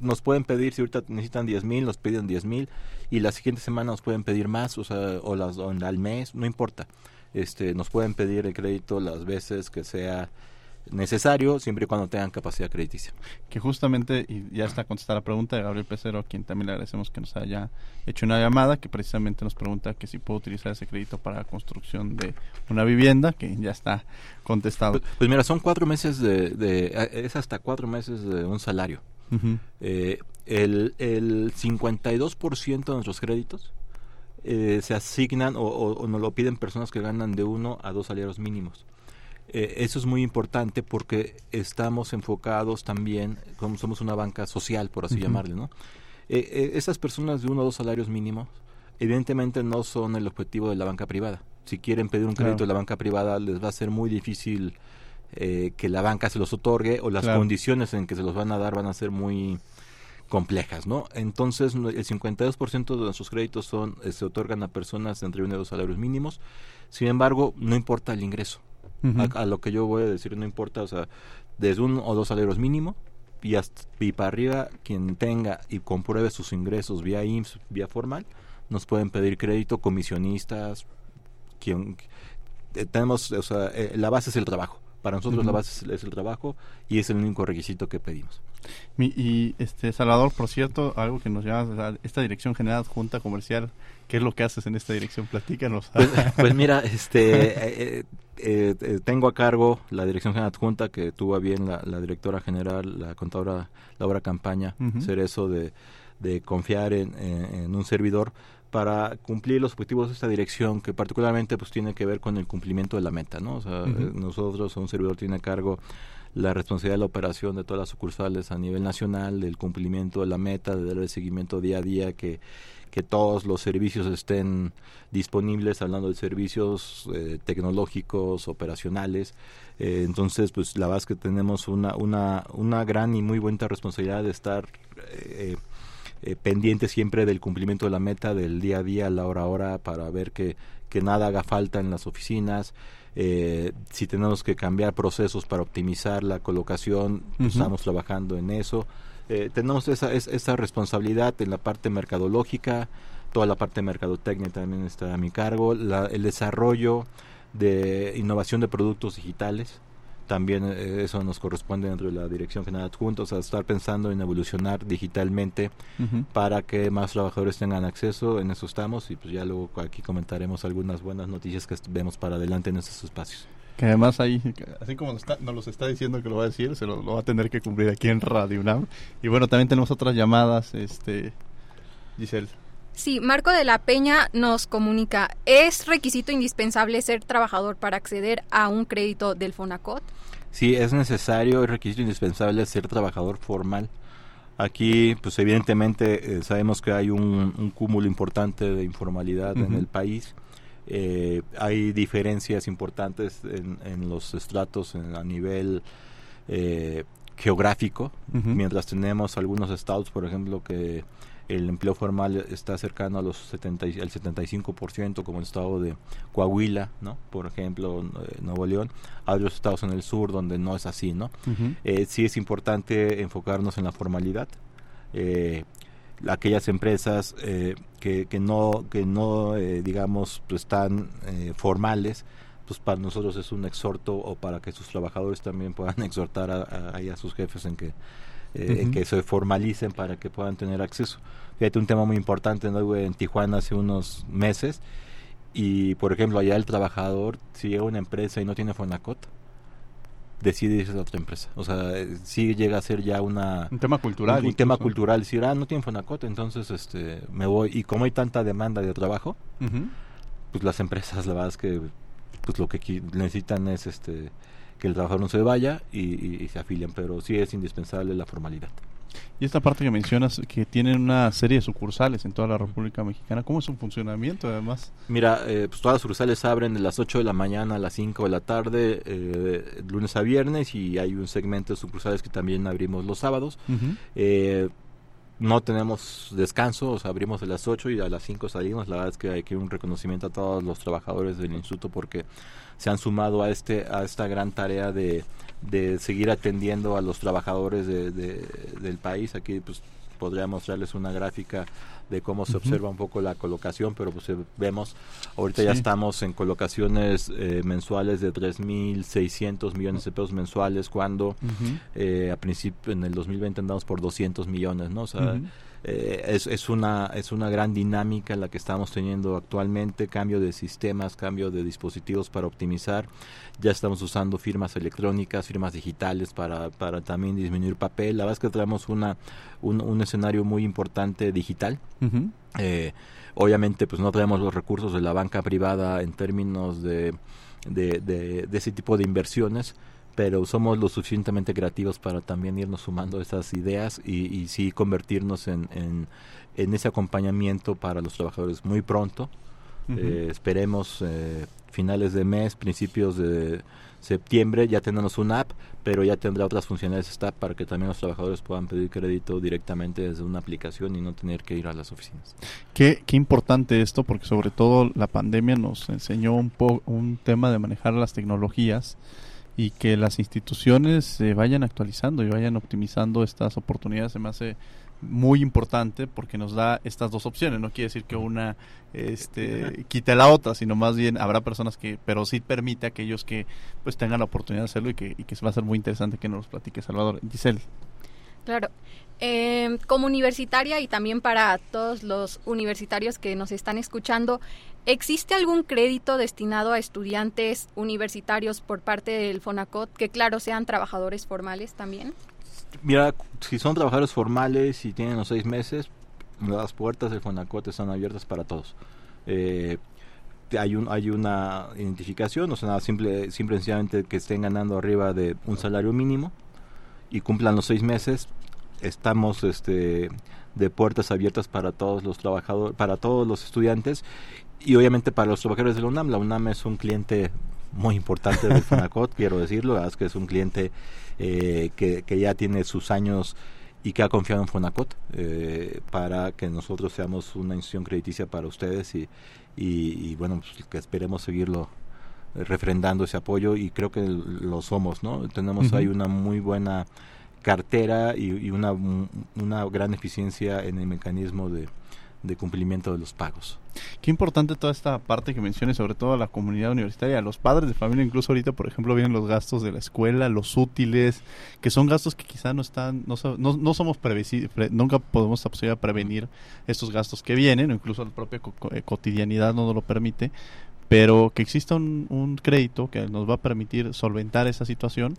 Nos pueden pedir, si ahorita necesitan 10 mil, nos piden 10 mil y la siguiente semana nos pueden pedir más, o sea, o, las, o al mes, no importa. Este, nos pueden pedir el crédito las veces que sea necesario siempre y cuando tengan capacidad crediticia. Que justamente, y ya está contestada la pregunta de Gabriel Pecero, a quien también le agradecemos que nos haya hecho una llamada, que precisamente nos pregunta que si puedo utilizar ese crédito para la construcción de una vivienda, que ya está contestado. Pues, pues mira, son cuatro meses de, es hasta cuatro meses de un salario. eh, el, el 52% de nuestros créditos eh, se asignan o, o, nos lo piden personas que ganan de uno a dos salarios mínimos Eh, eso es muy importante porque estamos enfocados también, como somos una banca social, por así llamarle, ¿no? Eh, eh, esas personas de uno o dos salarios mínimos, evidentemente no son el objetivo de la banca privada. Si quieren pedir un crédito de la banca privada, les va a ser muy difícil que la banca se los otorgue o las condiciones en que se los van a dar van a ser muy complejas, ¿no? Entonces, el 52% de nuestros créditos son se otorgan a personas entre uno y dos salarios mínimos. Sin embargo, no importa el ingreso a, lo que yo voy a decir no importa, o sea, desde uno o dos salarios mínimo y, hasta, y para arriba quien tenga y compruebe sus ingresos vía IMSS, vía formal, nos pueden pedir crédito, comisionistas, quien eh, tenemos, o sea, eh, la base es el trabajo. Para nosotros la base es, el trabajo y es el único requisito que pedimos. y este Salvador, por cierto, algo que nos llama esta Dirección General Junta Comercial, ¿qué es lo que haces en esta dirección? Platícanos. Pues, pues mira, este eh, eh, eh, tengo a cargo la Dirección General Junta que tuvo bien la, directora general, la contadora Laura Campaña, ser eso de, confiar en, un servidor para cumplir los objetivos de esta dirección que particularmente pues tiene que ver con el cumplimiento de la meta, ¿no? O sea, nosotros, un servidor tiene a cargo la responsabilidad de la operación de todas las sucursales a nivel nacional, del cumplimiento de la meta, de darle seguimiento día a día, que, que todos los servicios estén disponibles, hablando de servicios eh, tecnológicos, operacionales. Eh, entonces, pues la verdad es que tenemos una, una, una gran y muy buena responsabilidad de estar eh, eh, pendiente siempre del cumplimiento de la meta del día a día, la hora a hora, para ver que, que nada haga falta en las oficinas. Eh, si tenemos que cambiar procesos para optimizar la colocación, estamos trabajando en eso. Eh, tenemos esa, esa responsabilidad en la parte mercadológica, toda la parte de mercadotecnia también está a mi cargo, el desarrollo de innovación de productos digitales también eh, eso nos corresponde dentro de la Dirección General Adjunta, o sea, estar pensando en evolucionar digitalmente para que más trabajadores tengan acceso, en eso estamos y pues ya luego aquí comentaremos algunas buenas noticias que vemos para adelante en estos espacios. Que además ahí, así como nos, los está diciendo que lo va a decir, se lo, va a tener que cumplir aquí en Radio UNAM. Y bueno, también tenemos otras llamadas, este Giselle. Sí, Marco de la Peña nos comunica, ¿es requisito indispensable ser trabajador para acceder a un crédito del FONACOT? Sí, es necesario, es requisito indispensable ser trabajador formal. Aquí, pues evidentemente eh, sabemos que hay un, cúmulo importante de informalidad en el país. Eh, hay diferencias importantes en, los estratos a nivel eh, geográfico, mientras tenemos algunos estados, por ejemplo, que el empleo formal está cercano a los 70, al 75% como el estado de Coahuila, ¿no? Por ejemplo, eh, Nuevo León. Hay otros estados en el sur donde no es así, ¿no? Eh, sí es importante enfocarnos en la formalidad. Eh, aquellas empresas que, que no, que no digamos, pues, están formales, pues para nosotros es un exhorto o para que sus trabajadores también puedan exhortar a, a sus jefes en que eh, que se formalicen para que puedan tener acceso. Fíjate, un tema muy importante ¿no? en Tijuana hace unos meses y, por ejemplo, allá el trabajador, si llega a una empresa y no tiene Fonacot, decide irse a otra empresa. O sea, sí llega a ser ya una... Un tema cultural. Un, tema cultural. Decir, ah, no tiene Fonacot, entonces este, me voy. Y como hay tanta demanda de trabajo, pues las empresas, la verdad es que pues lo que necesitan es este que el trabajador no se vaya y, se afilian, pero sí es indispensable la formalidad. Y esta parte que mencionas, que tienen una serie de sucursales en toda la República Mexicana, ¿cómo es su funcionamiento además? Mira, eh, pues todas las sucursales abren de las 8 de la mañana a las 5 de la tarde, eh, lunes a viernes, y hay un segmento de sucursales que también abrimos los sábados. eh, no tenemos descanso, o sea, abrimos a las 8 y a las 5 salimos. La verdad es que hay que un reconocimiento a todos los trabajadores del instituto porque se han sumado a este a esta gran tarea de, de seguir atendiendo a los trabajadores de, del país. Aquí pues podría mostrarles una gráfica de cómo se observa un poco la colocación, pero pues eh, vemos, ahorita ya estamos en colocaciones eh, mensuales de 3.600 millones de pesos mensuales, cuando eh, a principio, en el 2020 andamos por 200 millones, ¿no? O sea, eh, es, es, una, es una gran dinámica la que estamos teniendo actualmente, cambio de sistemas, cambio de dispositivos para optimizar. Ya estamos usando firmas electrónicas, firmas digitales para, para también disminuir papel. La verdad es que tenemos una, un, escenario muy importante digital. Eh, obviamente pues no tenemos los recursos de la banca privada en términos de, de, de, de ese tipo de inversiones pero somos lo suficientemente creativos para también irnos sumando esas ideas y, y sí convertirnos en, en, ese acompañamiento para los trabajadores muy pronto. Eh, esperemos eh, finales de mes, principios de septiembre, ya tenemos una app, pero ya tendrá otras funcionalidades esta app para que también los trabajadores puedan pedir crédito directamente desde una aplicación y no tener que ir a las oficinas. Qué, qué importante esto, porque sobre todo la pandemia nos enseñó un, po un tema de manejar las tecnologías y que las instituciones se vayan actualizando y vayan optimizando estas oportunidades se me hace muy importante porque nos da estas dos opciones. No quiere decir que una este, quite la otra, sino más bien habrá personas que, pero sí permite a aquellos que pues tengan la oportunidad de hacerlo y que, y que va a ser muy interesante que nos los platique Salvador. Giselle. Claro. Eh, como universitaria y también para todos los universitarios que nos están escuchando, ¿existe algún crédito destinado a estudiantes universitarios por parte del FONACOT que, claro, sean trabajadores formales también? Mira, si son trabajadores formales y tienen los seis meses, las puertas del FONACOT están abiertas para todos. Eh, hay, un, hay una identificación, o sea, simple, simple sencillamente que estén ganando arriba de un salario mínimo y cumplan los seis meses, estamos este, de puertas abiertas para todos los trabajadores, para todos los estudiantes y obviamente para los trabajadores de la UNAM. La UNAM es un cliente muy importante del FONACOT, quiero decirlo, es que es un cliente eh, que, que, ya tiene sus años y que ha confiado en Fonacot eh, para que nosotros seamos una institución crediticia para ustedes y, y, bueno, pues que esperemos seguirlo refrendando ese apoyo y creo que lo somos, ¿no? Tenemos ahí una muy buena cartera y, una, una gran eficiencia en el mecanismo de, de cumplimiento de los pagos. Qué importante toda esta parte que menciones, sobre todo a la comunidad universitaria, los padres de familia, incluso ahorita, por ejemplo, vienen los gastos de la escuela, los útiles, que son gastos que quizá no están, no, no, no somos previsibles, nunca podemos prevenir estos gastos que vienen, o incluso la propia eh, cotidianidad no nos lo permite, pero que exista un, un crédito que nos va a permitir solventar esa situación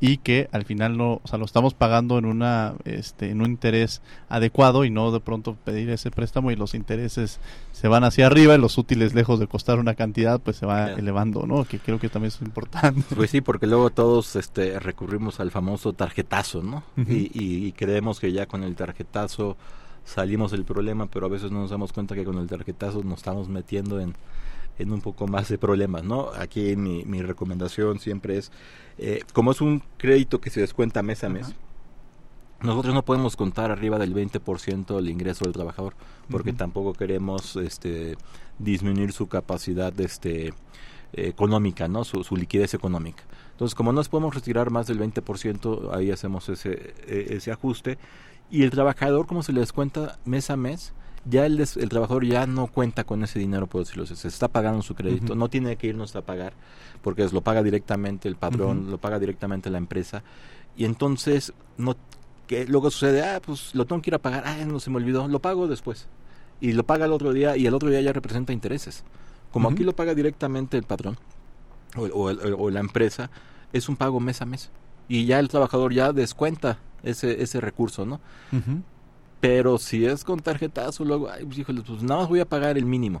y que al final no, o sea, lo estamos pagando en una este en un interés adecuado y no de pronto pedir ese préstamo y los intereses se van hacia arriba y los útiles lejos de costar una cantidad pues se va elevando, ¿no? Que creo que también es importante. Pues sí, porque luego todos este recurrimos al famoso tarjetazo, ¿no? y, y, creemos que ya con el tarjetazo salimos del problema, pero a veces no nos damos cuenta que con el tarjetazo nos estamos metiendo en en un poco más de problemas, ¿no? Aquí mi, mi recomendación siempre es, eh, como es un crédito que se descuenta mes a mes, nosotros no podemos contar arriba del 20% el ingreso del trabajador, porque tampoco queremos este, disminuir su capacidad este, económica, ¿no? Su, su, liquidez económica. Entonces, como no nos podemos retirar más del 20%, ahí hacemos ese, e, ese ajuste. Y el trabajador, como se le descuenta mes a mes, ya el, el trabajador ya no cuenta con ese dinero, por decirlo así, se está pagando su crédito, no tiene que irnos a pagar, porque lo paga directamente el padrón, lo paga directamente la empresa, y entonces no que luego sucede, ah, pues lo tengo que ir a pagar, ah, no se me olvidó, lo pago después, y lo paga el otro día, y el otro día ya representa intereses. Como aquí lo paga directamente el padrón o, o, la empresa, es un pago mes a mes, y ya el trabajador ya descuenta ese, ese recurso, ¿no? Pero si es con tarjetazo, luego, ay, pues híjole, pues nada más voy a pagar el mínimo.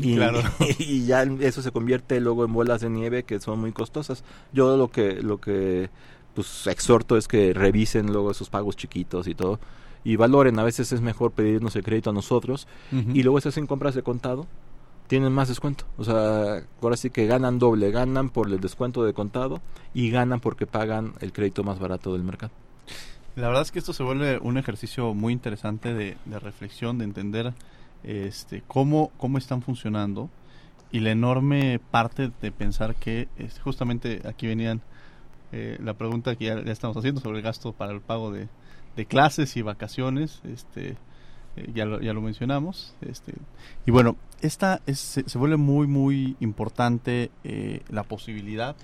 y, claro. y ya eso se convierte luego en bolas de nieve que son muy costosas. Yo lo que lo que pues exhorto es que revisen luego esos pagos chiquitos y todo y valoren, a veces es mejor pedirnos el crédito a nosotros y luego se hacen compras de contado, tienen más descuento. O sea, ahora sí que ganan doble, ganan por el descuento de contado y ganan porque pagan el crédito más barato del mercado. La verdad es que esto se vuelve un ejercicio muy interesante de, reflexión, de entender este, cómo, cómo están funcionando y la enorme parte de pensar que este, justamente aquí venían eh, la pregunta que ya, estamos haciendo sobre el gasto para el pago de, clases y vacaciones, este, eh, ya, lo, ya lo mencionamos. Este, y bueno, esta es, se, vuelve muy, muy importante eh, la posibilidad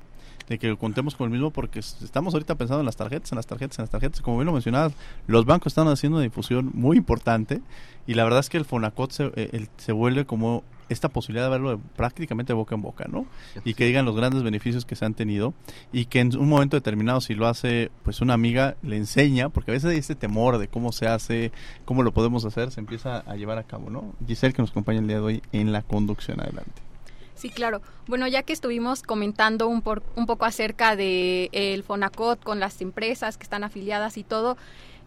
de que contemos con el mismo porque estamos ahorita pensando en las tarjetas, en las tarjetas, en las tarjetas. Como bien lo mencionabas, los bancos están haciendo una difusión muy importante y la verdad es que el Fonacot se, eh, se vuelve como esta posibilidad de verlo prácticamente boca en boca, ¿no? Y que digan los grandes beneficios que se han tenido y que en un momento determinado si lo hace pues una amiga le enseña, porque a veces hay este temor de cómo se hace, cómo lo podemos hacer, se empieza a llevar a cabo, ¿no? Giselle que nos acompaña el día de hoy en la conducción adelante. Sí, claro. Bueno, ya que estuvimos comentando un, por, un poco acerca de el Fonacot con las empresas que están afiliadas y todo,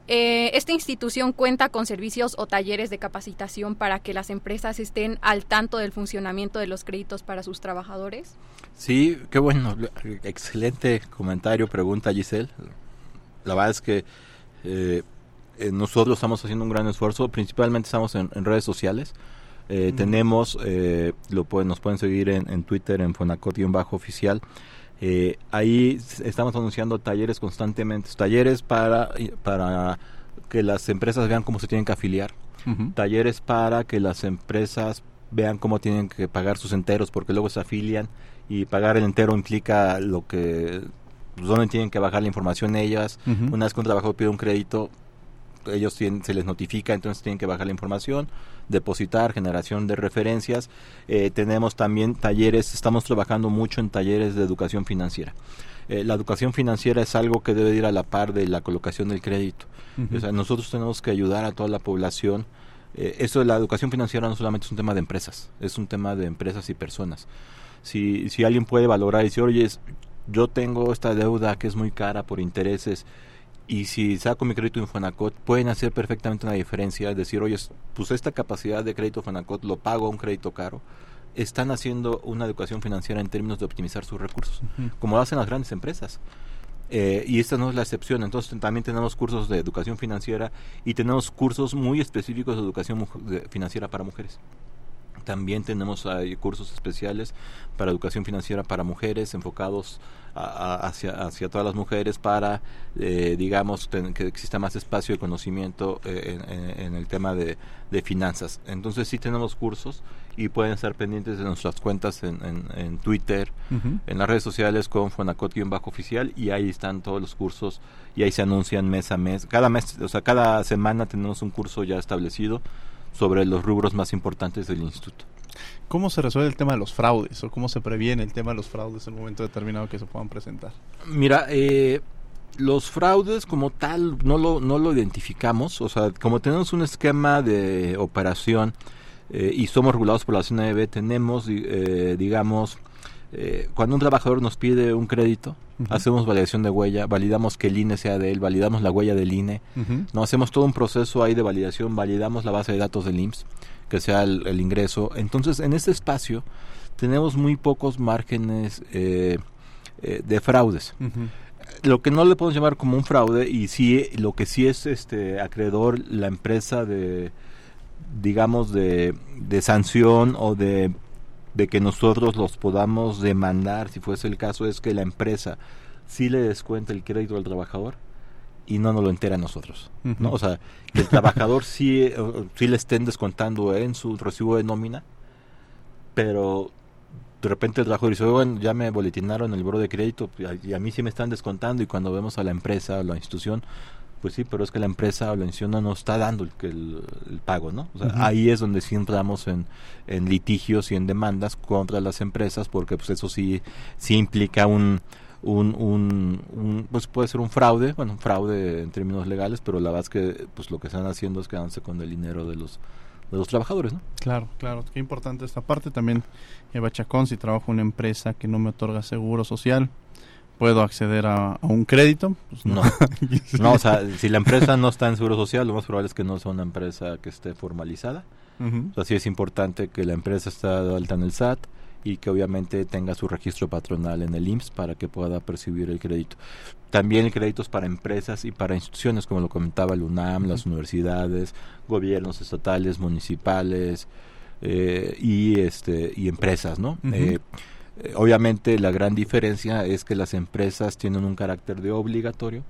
eh, esta institución cuenta con servicios o talleres de capacitación para que las empresas estén al tanto del funcionamiento de los créditos para sus trabajadores. Sí, qué bueno, excelente comentario, pregunta Giselle. La verdad es que eh, eh, nosotros estamos haciendo un gran esfuerzo, principalmente estamos en redes sociales eh, tenemos, eh, lo nos pueden seguir en, Twitter, en Fonacot-oficial. Eh, ahí estamos anunciando talleres constantemente, talleres para, para que las empresas vean cómo se tienen que afiliar, talleres para que las empresas vean cómo tienen que pagar sus enteros, porque luego se afilian y pagar el entero implica lo que pues, dónde tienen que bajar la información ellas. Una vez que un trabajador pide un crédito, ellos se les notifica, entonces tienen que bajar la información, depositar, generación de referencias. Eh, tenemos también talleres, estamos trabajando mucho en talleres de educación financiera. Eh, la educación financiera es algo que debe ir a la par de la colocación del crédito. o sea, nosotros tenemos que ayudar a toda la población. Eh, eso de la educación financiera no solamente es un tema de empresas, es un tema de empresas y personas. Si, si alguien puede valorar y decir, oye, yo tengo esta deuda que es muy cara por intereses, y si saco mi crédito en Fonacot, pueden hacer perfectamente una diferencia, es decir, oye, pues esta capacidad de crédito Fonacot lo pago a un crédito caro, están haciendo una educación financiera en términos de optimizar sus recursos, como lo hacen las grandes empresas. Eh, y esta no es la excepción, entonces también tenemos cursos de educación financiera y tenemos cursos muy específicos de educación financiera para mujeres. También tenemos cursos especiales para educación financiera para mujeres enfocados hacia, hacia todas las mujeres para, eh, digamos, que exista más espacio de conocimiento eh, en, el tema de, finanzas. Entonces sí tenemos cursos y pueden estar pendientes de nuestras cuentas en, en, Twitter, en las redes sociales con Fonacot-Bajo Oficial y ahí están todos los cursos y ahí se anuncian mes a mes. Cada mes, o sea, cada semana tenemos un curso ya establecido sobre los rubros más importantes del instituto. ¿Cómo se resuelve el tema de los fraudes o cómo se previene el tema de los fraudes en un momento determinado que se puedan presentar? Mira, eh, los fraudes como tal no lo, no lo identificamos, o sea, como tenemos un esquema de operación eh, y somos regulados por la CNB, tenemos, eh, digamos, eh, cuando un trabajador nos pide un crédito, hacemos validación de huella, validamos que el INE sea de él, validamos la huella del INE, no hacemos todo un proceso ahí de validación, validamos la base de datos del IMSS, que sea el, ingreso. Entonces, en este espacio tenemos muy pocos márgenes eh, eh, de fraudes. Lo que no le podemos llamar como un fraude y sí lo que sí es este acreedor la empresa de digamos de, de sanción o de de que nosotros los podamos demandar, si fuese el caso, es que la empresa sí le descuenta el crédito al trabajador y no nos lo entera a nosotros. ¿no? O sea, que el trabajador sí, eh, sí le estén descontando en su recibo de nómina, pero de repente el trabajador dice, bueno, ya me boletinaron el buro de crédito y a mí sí me están descontando y cuando vemos a la empresa o la institución, pues sí, pero es que la empresa o la institución no está dando el, el, pago, ¿no? O sea, ahí es donde sí entramos en, en, litigios y en demandas contra las empresas, porque pues eso sí, sí implica un, un, un, pues puede ser un fraude, bueno, un fraude en términos legales, pero la verdad es que pues lo que están haciendo es quedándose con el dinero de los de los trabajadores, ¿no? Claro, claro, qué importante esta parte también. Eva Chacón, si trabajo en una empresa que no me otorga seguro social, puedo acceder a, un crédito. Pues no. no. o sea, si la empresa no está en seguro social, lo más probable es que no sea una empresa que esté formalizada. Uh O sea, es importante que la empresa esté alta en el SAT y que obviamente tenga su registro patronal en el IMSS para que pueda percibir el crédito. También el crédito es para empresas y para instituciones, como lo comentaba el UNAM, las universidades, gobiernos estatales, municipales eh, y, este, y empresas, ¿no? Eh, obviamente la gran diferencia es que las empresas tienen un carácter de obligatorio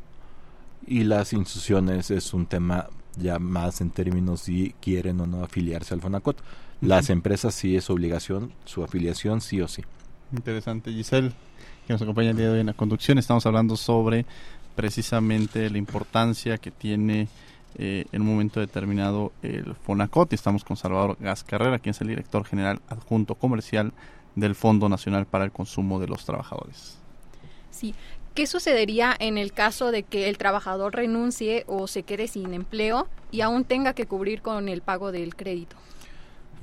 y las instituciones es un tema ya más en términos si quieren o no afiliarse al FONACOT. Las empresas sí es obligación, su afiliación sí o sí. Interesante. Giselle, que nos acompaña el día de hoy en la conducción, estamos hablando sobre precisamente la importancia que tiene eh, en un momento determinado el FONACOT y estamos con Salvador Gas Carrera, quien es el director general adjunto comercial del Fondo Nacional para el Consumo de los Trabajadores. Sí, ¿qué sucedería en el caso de que el trabajador renuncie o se quede sin empleo y aún tenga que cubrir con el pago del crédito?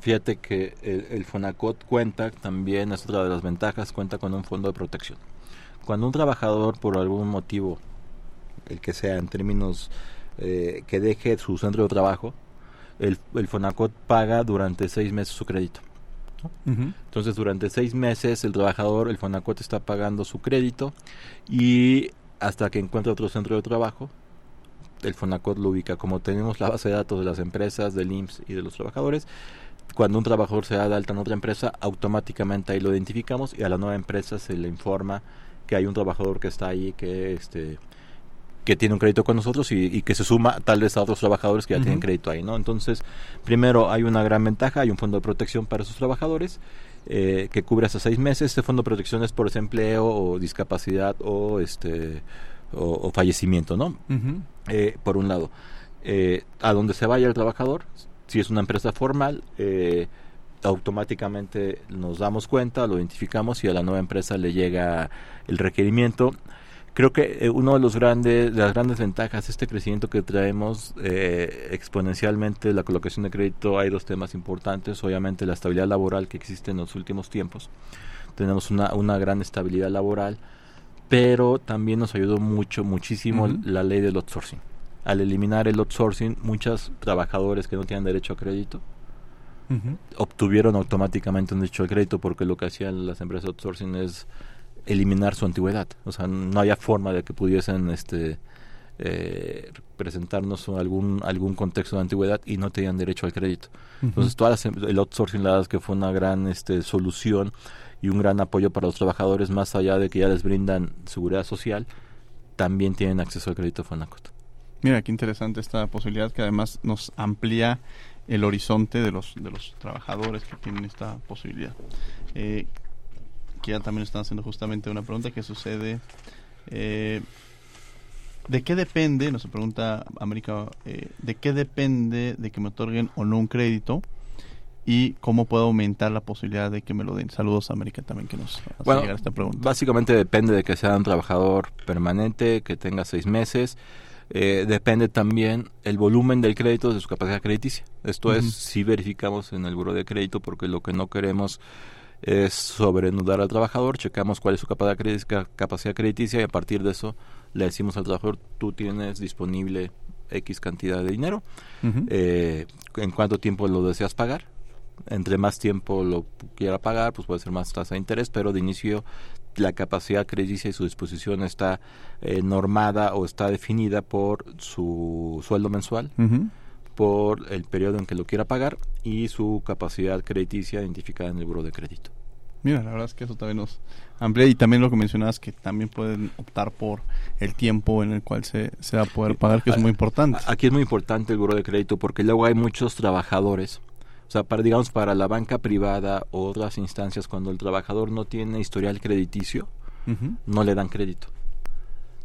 Fíjate que el, el, FONACOT cuenta también, es otra de las ventajas, cuenta con un fondo de protección. Cuando un trabajador por algún motivo, el que sea en términos eh, que deje su centro de trabajo, el, el FONACOT paga durante seis meses su crédito. Entonces, durante seis meses el trabajador, el FONACOT está pagando su crédito y hasta que encuentre otro centro de trabajo, el FONACOT lo ubica. Como tenemos la base de datos de las empresas, del IMSS y de los trabajadores, cuando un trabajador se da de alta en otra empresa, automáticamente ahí lo identificamos y a la nueva empresa se le informa que hay un trabajador que está ahí que este que tiene un crédito con nosotros y, que se suma tal vez a otros trabajadores que ya tienen crédito ahí, ¿no? Entonces, primero hay una gran ventaja, hay un fondo de protección para esos trabajadores eh, que cubre hasta seis meses. Este fondo de protección es por desempleo o discapacidad o este o, fallecimiento, ¿no? Eh, por un lado, eh, a donde se vaya el trabajador, si es una empresa formal, automáticamente nos damos cuenta, lo identificamos y a la nueva empresa le llega el requerimiento creo que eh, uno de los grandes de las grandes ventajas de este crecimiento que traemos eh, exponencialmente la colocación de crédito hay dos temas importantes obviamente la estabilidad laboral que existe en los últimos tiempos. Tenemos una, una gran estabilidad laboral pero también nos ayudó mucho muchísimo la ley del outsourcing. Al eliminar el outsourcing muchos trabajadores que no tienen derecho a crédito obtuvieron automáticamente un derecho a crédito porque lo que hacían las empresas de outsourcing es eliminar su antigüedad. O sea, no había forma de que pudiesen este, eh, presentarnos algún algún contexto de antigüedad y no tenían derecho al crédito. Entonces, todas em, el outsourcing, la que fue una gran este, solución y un gran apoyo para los trabajadores, más allá de que ya les brindan seguridad social, también tienen acceso al crédito Fonacot. Mira, qué interesante esta posibilidad que además nos amplía el horizonte de los, de los trabajadores que tienen esta posibilidad. Eh, que ya también están haciendo justamente una pregunta que sucede. Eh, ¿De qué depende, nos pregunta América, eh, de qué depende de que me otorguen o no un crédito? y cómo puedo aumentar la posibilidad de que me lo den. Saludos a América también que nos hace bueno, llegar esta pregunta. Básicamente depende de que sea un trabajador permanente, que tenga seis meses. Eh, depende también el volumen del crédito de su capacidad crediticia. Esto es si verificamos en el buro de crédito porque lo que no queremos es sobrenudar al trabajador, checamos cuál es su capacidad, capacidad crediticia y a partir de eso le decimos al trabajador, tú tienes disponible X cantidad de dinero, eh, en cuánto tiempo lo deseas pagar, entre más tiempo lo quiera pagar, pues puede ser más tasa de interés, pero de inicio la capacidad crediticia y su disposición está eh, normada o está definida por su sueldo mensual, por el periodo en que lo quiera pagar y su capacidad crediticia identificada en el buro de crédito. Mira, la verdad es que eso también nos amplía y también lo que mencionabas que también pueden optar por el tiempo en el cual se, se va a poder pagar, que es muy importante. Aquí es muy importante el buro de crédito porque luego hay muchos trabajadores, o sea, para, digamos para la banca privada o otras instancias, cuando el trabajador no tiene historial crediticio, no le dan crédito.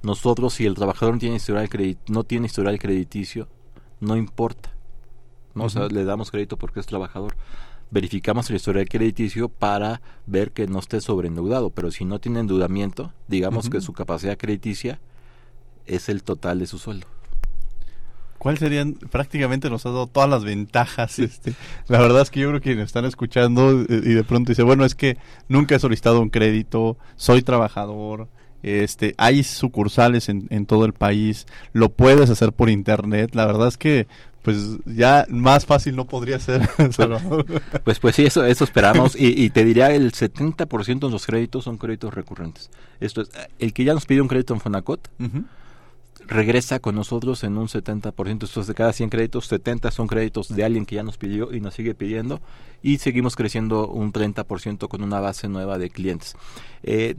Nosotros, si el trabajador no tiene historial, no tiene historial crediticio, no importa. ¿no? O sea, le damos crédito porque es trabajador. Verificamos el historial crediticio para ver que no esté sobreendeudado, pero si no tiene endeudamiento, digamos que su capacidad crediticia es el total de su sueldo. ¿Cuál serían? Prácticamente nos ha dado todas las ventajas. Este. La verdad es que yo creo que nos están escuchando eh, y de pronto dice, bueno, es que nunca he solicitado un crédito, soy trabajador, este, hay sucursales en, en todo el país, lo puedes hacer por internet. La verdad es que pues ya más fácil no podría ser. pues pues sí, eso, eso esperamos. Y, y te diría, el 70% de los créditos son créditos recurrentes. Esto es, el que ya nos pide un crédito en Fonacot, regresa con nosotros en un 70%. Esto es de cada 100 créditos, 70 son créditos de alguien que ya nos pidió y nos sigue pidiendo. Y seguimos creciendo un 30% con una base nueva de clientes. Eh,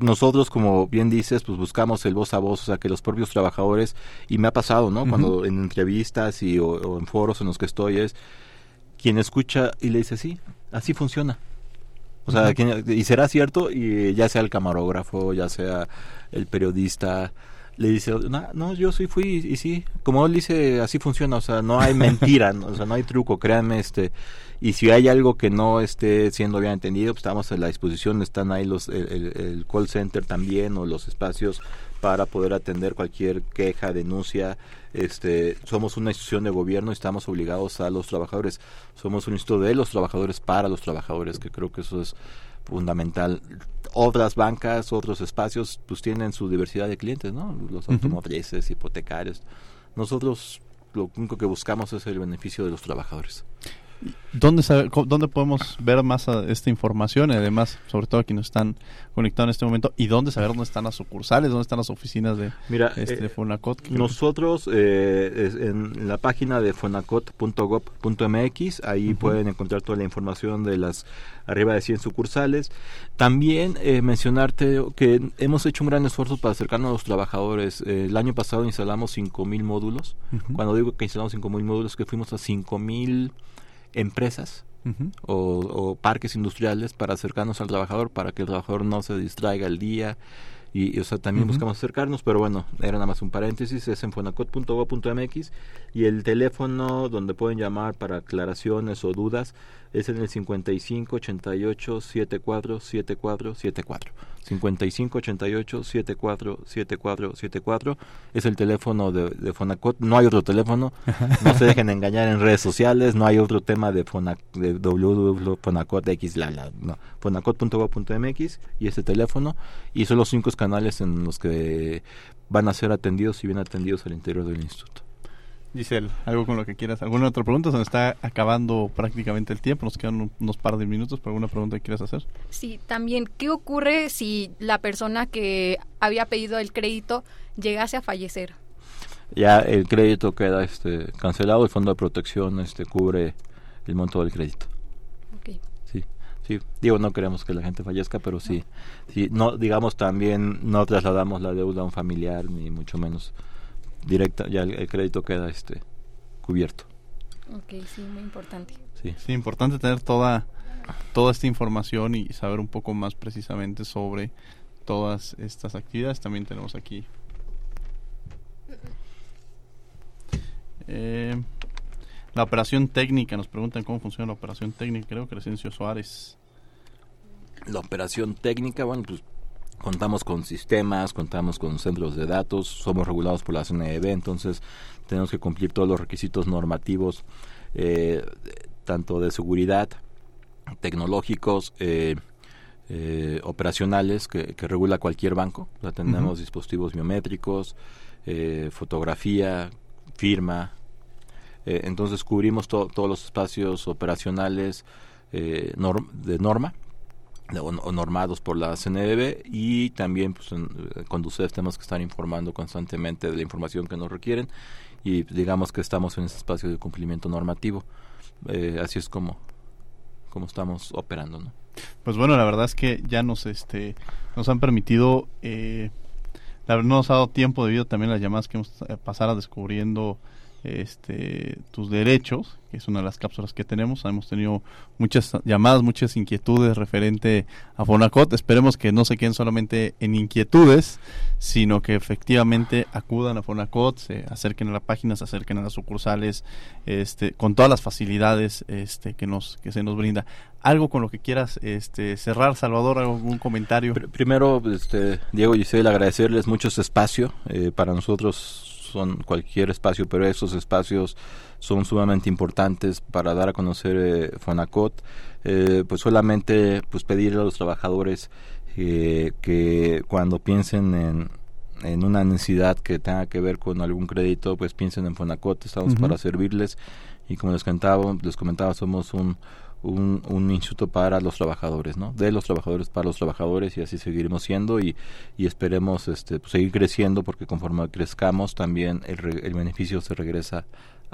nosotros, como bien dices, pues buscamos el voz a voz, o sea, que los propios trabajadores, y me ha pasado, ¿no? Cuando en entrevistas y, o, en foros en los que estoy es quien escucha y le dice, sí, así funciona. O sea, y será cierto, y ya sea el camarógrafo, ya sea el periodista, le dice, no, no, yo sí fui y, sí, como él dice, así funciona, o sea, no hay mentira, o sea, no hay truco, créanme, este, y si hay algo que no esté siendo bien entendido, pues estamos a la disposición, están ahí los, el, call center también o los espacios para poder atender cualquier queja, denuncia, este, somos una institución de gobierno y estamos obligados a los trabajadores, somos un instituto de los trabajadores para los trabajadores, que creo que eso es fundamental. Otras bancas, otros espacios, pues tienen su diversidad de clientes, ¿no? Los automotrices, hipotecarios. Nosotros lo único que buscamos es el beneficio de los trabajadores. ¿Dónde, ¿Dónde podemos ver más esta información? Además, sobre todo quienes están conectados en este momento, ¿y dónde saber dónde están las sucursales, dónde están las oficinas de, Mira, este, eh, Fonacot? Nosotros, eh, en la página de fonacot.gov.mx, ahí pueden encontrar toda la información de las arriba de 100 sucursales. También eh, mencionarte que hemos hecho un gran esfuerzo para acercarnos a los trabajadores. el año pasado instalamos 5.000 módulos. Cuando digo que instalamos 5.000 módulos, que fuimos a 5.000 empresas o, parques industriales para acercarnos al trabajador, para que el trabajador no se distraiga el día. Y, o sea, también buscamos acercarnos, pero bueno, era nada más un paréntesis, es en fonacot.gov.mx y el teléfono donde pueden llamar para aclaraciones o dudas es en el 55 88 74 74 74. 55 88 74 74 74 es el teléfono de, Fonacot. No hay otro teléfono. No se dejen engañar en redes sociales. No hay otro tema de, Fona, de www.fonacotx. La, la, no. Fonacot.gov.mx y ese teléfono. Y son los cinco canales en los que van a ser atendidos y bien atendidos al interior del instituto. Giselle, algo con lo que quieras. ¿Alguna otra pregunta? Se nos está acabando prácticamente el tiempo. Nos quedan unos par de minutos. ¿Pero alguna pregunta que quieras hacer? Sí, también, ¿qué ocurre si la persona que había pedido el crédito llegase a fallecer? Ya el crédito queda este, cancelado. El fondo de protección este, cubre el monto del crédito. Okay. Sí, sí. Digo, no queremos que la gente fallezca, pero sí. sí no, digamos, también no trasladamos la deuda a un familiar, ni mucho menos directa, ya el, crédito queda este cubierto. Ok, sí, muy importante. Sí, sí, importante tener toda, toda esta información y saber un poco más precisamente sobre todas estas actividades. También tenemos aquí eh, la operación técnica. Nos preguntan cómo funciona la operación técnica. Creo que Crescencio Suárez. La operación técnica, bueno, pues contamos con sistemas, contamos con centros de datos, somos regulados por la CNEB, entonces tenemos que cumplir todos los requisitos normativos, eh, tanto de seguridad, tecnológicos, eh, eh, operacionales que, regula cualquier banco. O tenemos dispositivos biométricos, fotografía, firma. entonces cubrimos todos los espacios operacionales de norma o, normados por la CNDB y también pues, eh, con ustedes tenemos que estar informando constantemente de la información que nos requieren y digamos que estamos en ese espacio de cumplimiento normativo. Eh, así es como, como estamos operando. ¿no? Pues bueno, la verdad es que ya nos, este, nos han permitido, eh, la no nos ha dado tiempo debido también a las llamadas que hemos eh, pasado descubriendo este, tus derechos, que es una de las cápsulas que tenemos. Hemos tenido muchas llamadas, muchas inquietudes referente a Fonacot. Esperemos que no se queden solamente en inquietudes, sino que efectivamente acudan a Fonacot, se acerquen a la página, se acerquen a las sucursales, este, con todas las facilidades este, que, nos, que se nos brinda. ¿Algo con lo que quieras este, cerrar, Salvador? ¿Algún comentario? Primero, este, Diego y Giselle, agradecerles mucho este espacio. Eh, para nosotros son cualquier espacio, pero esos espacios son sumamente importantes para dar a conocer eh, Fonacot. Eh, pues solamente pues pedirle a los trabajadores eh, que cuando piensen en, en una necesidad que tenga que ver con algún crédito, pues piensen en Fonacot, estamos para servirles. Y como les comentaba, les comentaba somos un un, un, instituto para los trabajadores, ¿no? De los trabajadores para los trabajadores y así seguiremos siendo y, y esperemos este, pues, seguir creciendo porque conforme crezcamos también el, el beneficio se regresa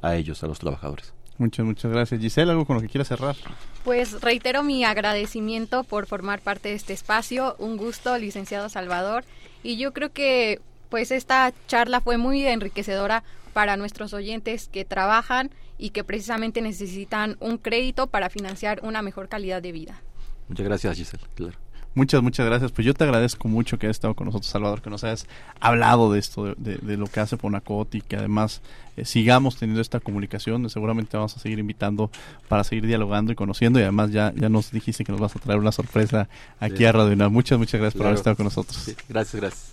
a ellos, a los trabajadores. Muchas, muchas gracias. Giselle, ¿algo con lo que quieras cerrar? Pues reitero mi agradecimiento por formar parte de este espacio. Un gusto, licenciado Salvador. Y yo creo que pues esta charla fue muy enriquecedora para nuestros oyentes que trabajan y que precisamente necesitan un crédito para financiar una mejor calidad de vida. Muchas gracias, Giselle. Claro. Muchas, muchas gracias. Pues yo te agradezco mucho que hayas estado con nosotros, Salvador, que nos hayas hablado de esto, de, lo que hace Fonacot y que además eh, sigamos teniendo esta comunicación. Seguramente vamos a seguir invitando para seguir dialogando y conociendo y además ya, ya nos dijiste que nos vas a traer una sorpresa aquí a Radio UNAM. Muchas, muchas gracias por haber estado con nosotros. gracias, gracias.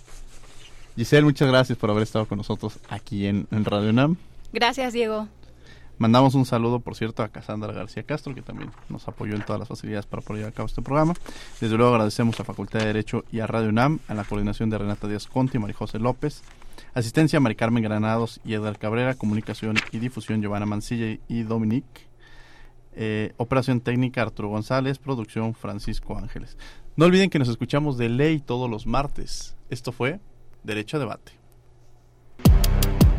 Giselle, muchas gracias por haber estado con nosotros aquí en, en Radio UNAM. Gracias, Diego. Mandamos un saludo, por cierto, a Casandra García Castro, que también nos apoyó en todas las facilidades para poder llevar a cabo este programa. Desde luego agradecemos a Facultad de Derecho y a Radio UNAM, a la coordinación de Renata Díaz Conti y María José López, asistencia a Mari Carmen Granados y Edgar Cabrera, comunicación y difusión Giovanna Mancilla y Dominique, eh, operación técnica Arturo González, producción Francisco Ángeles. No olviden que nos escuchamos de ley todos los martes. Esto fue Derecho a Debate.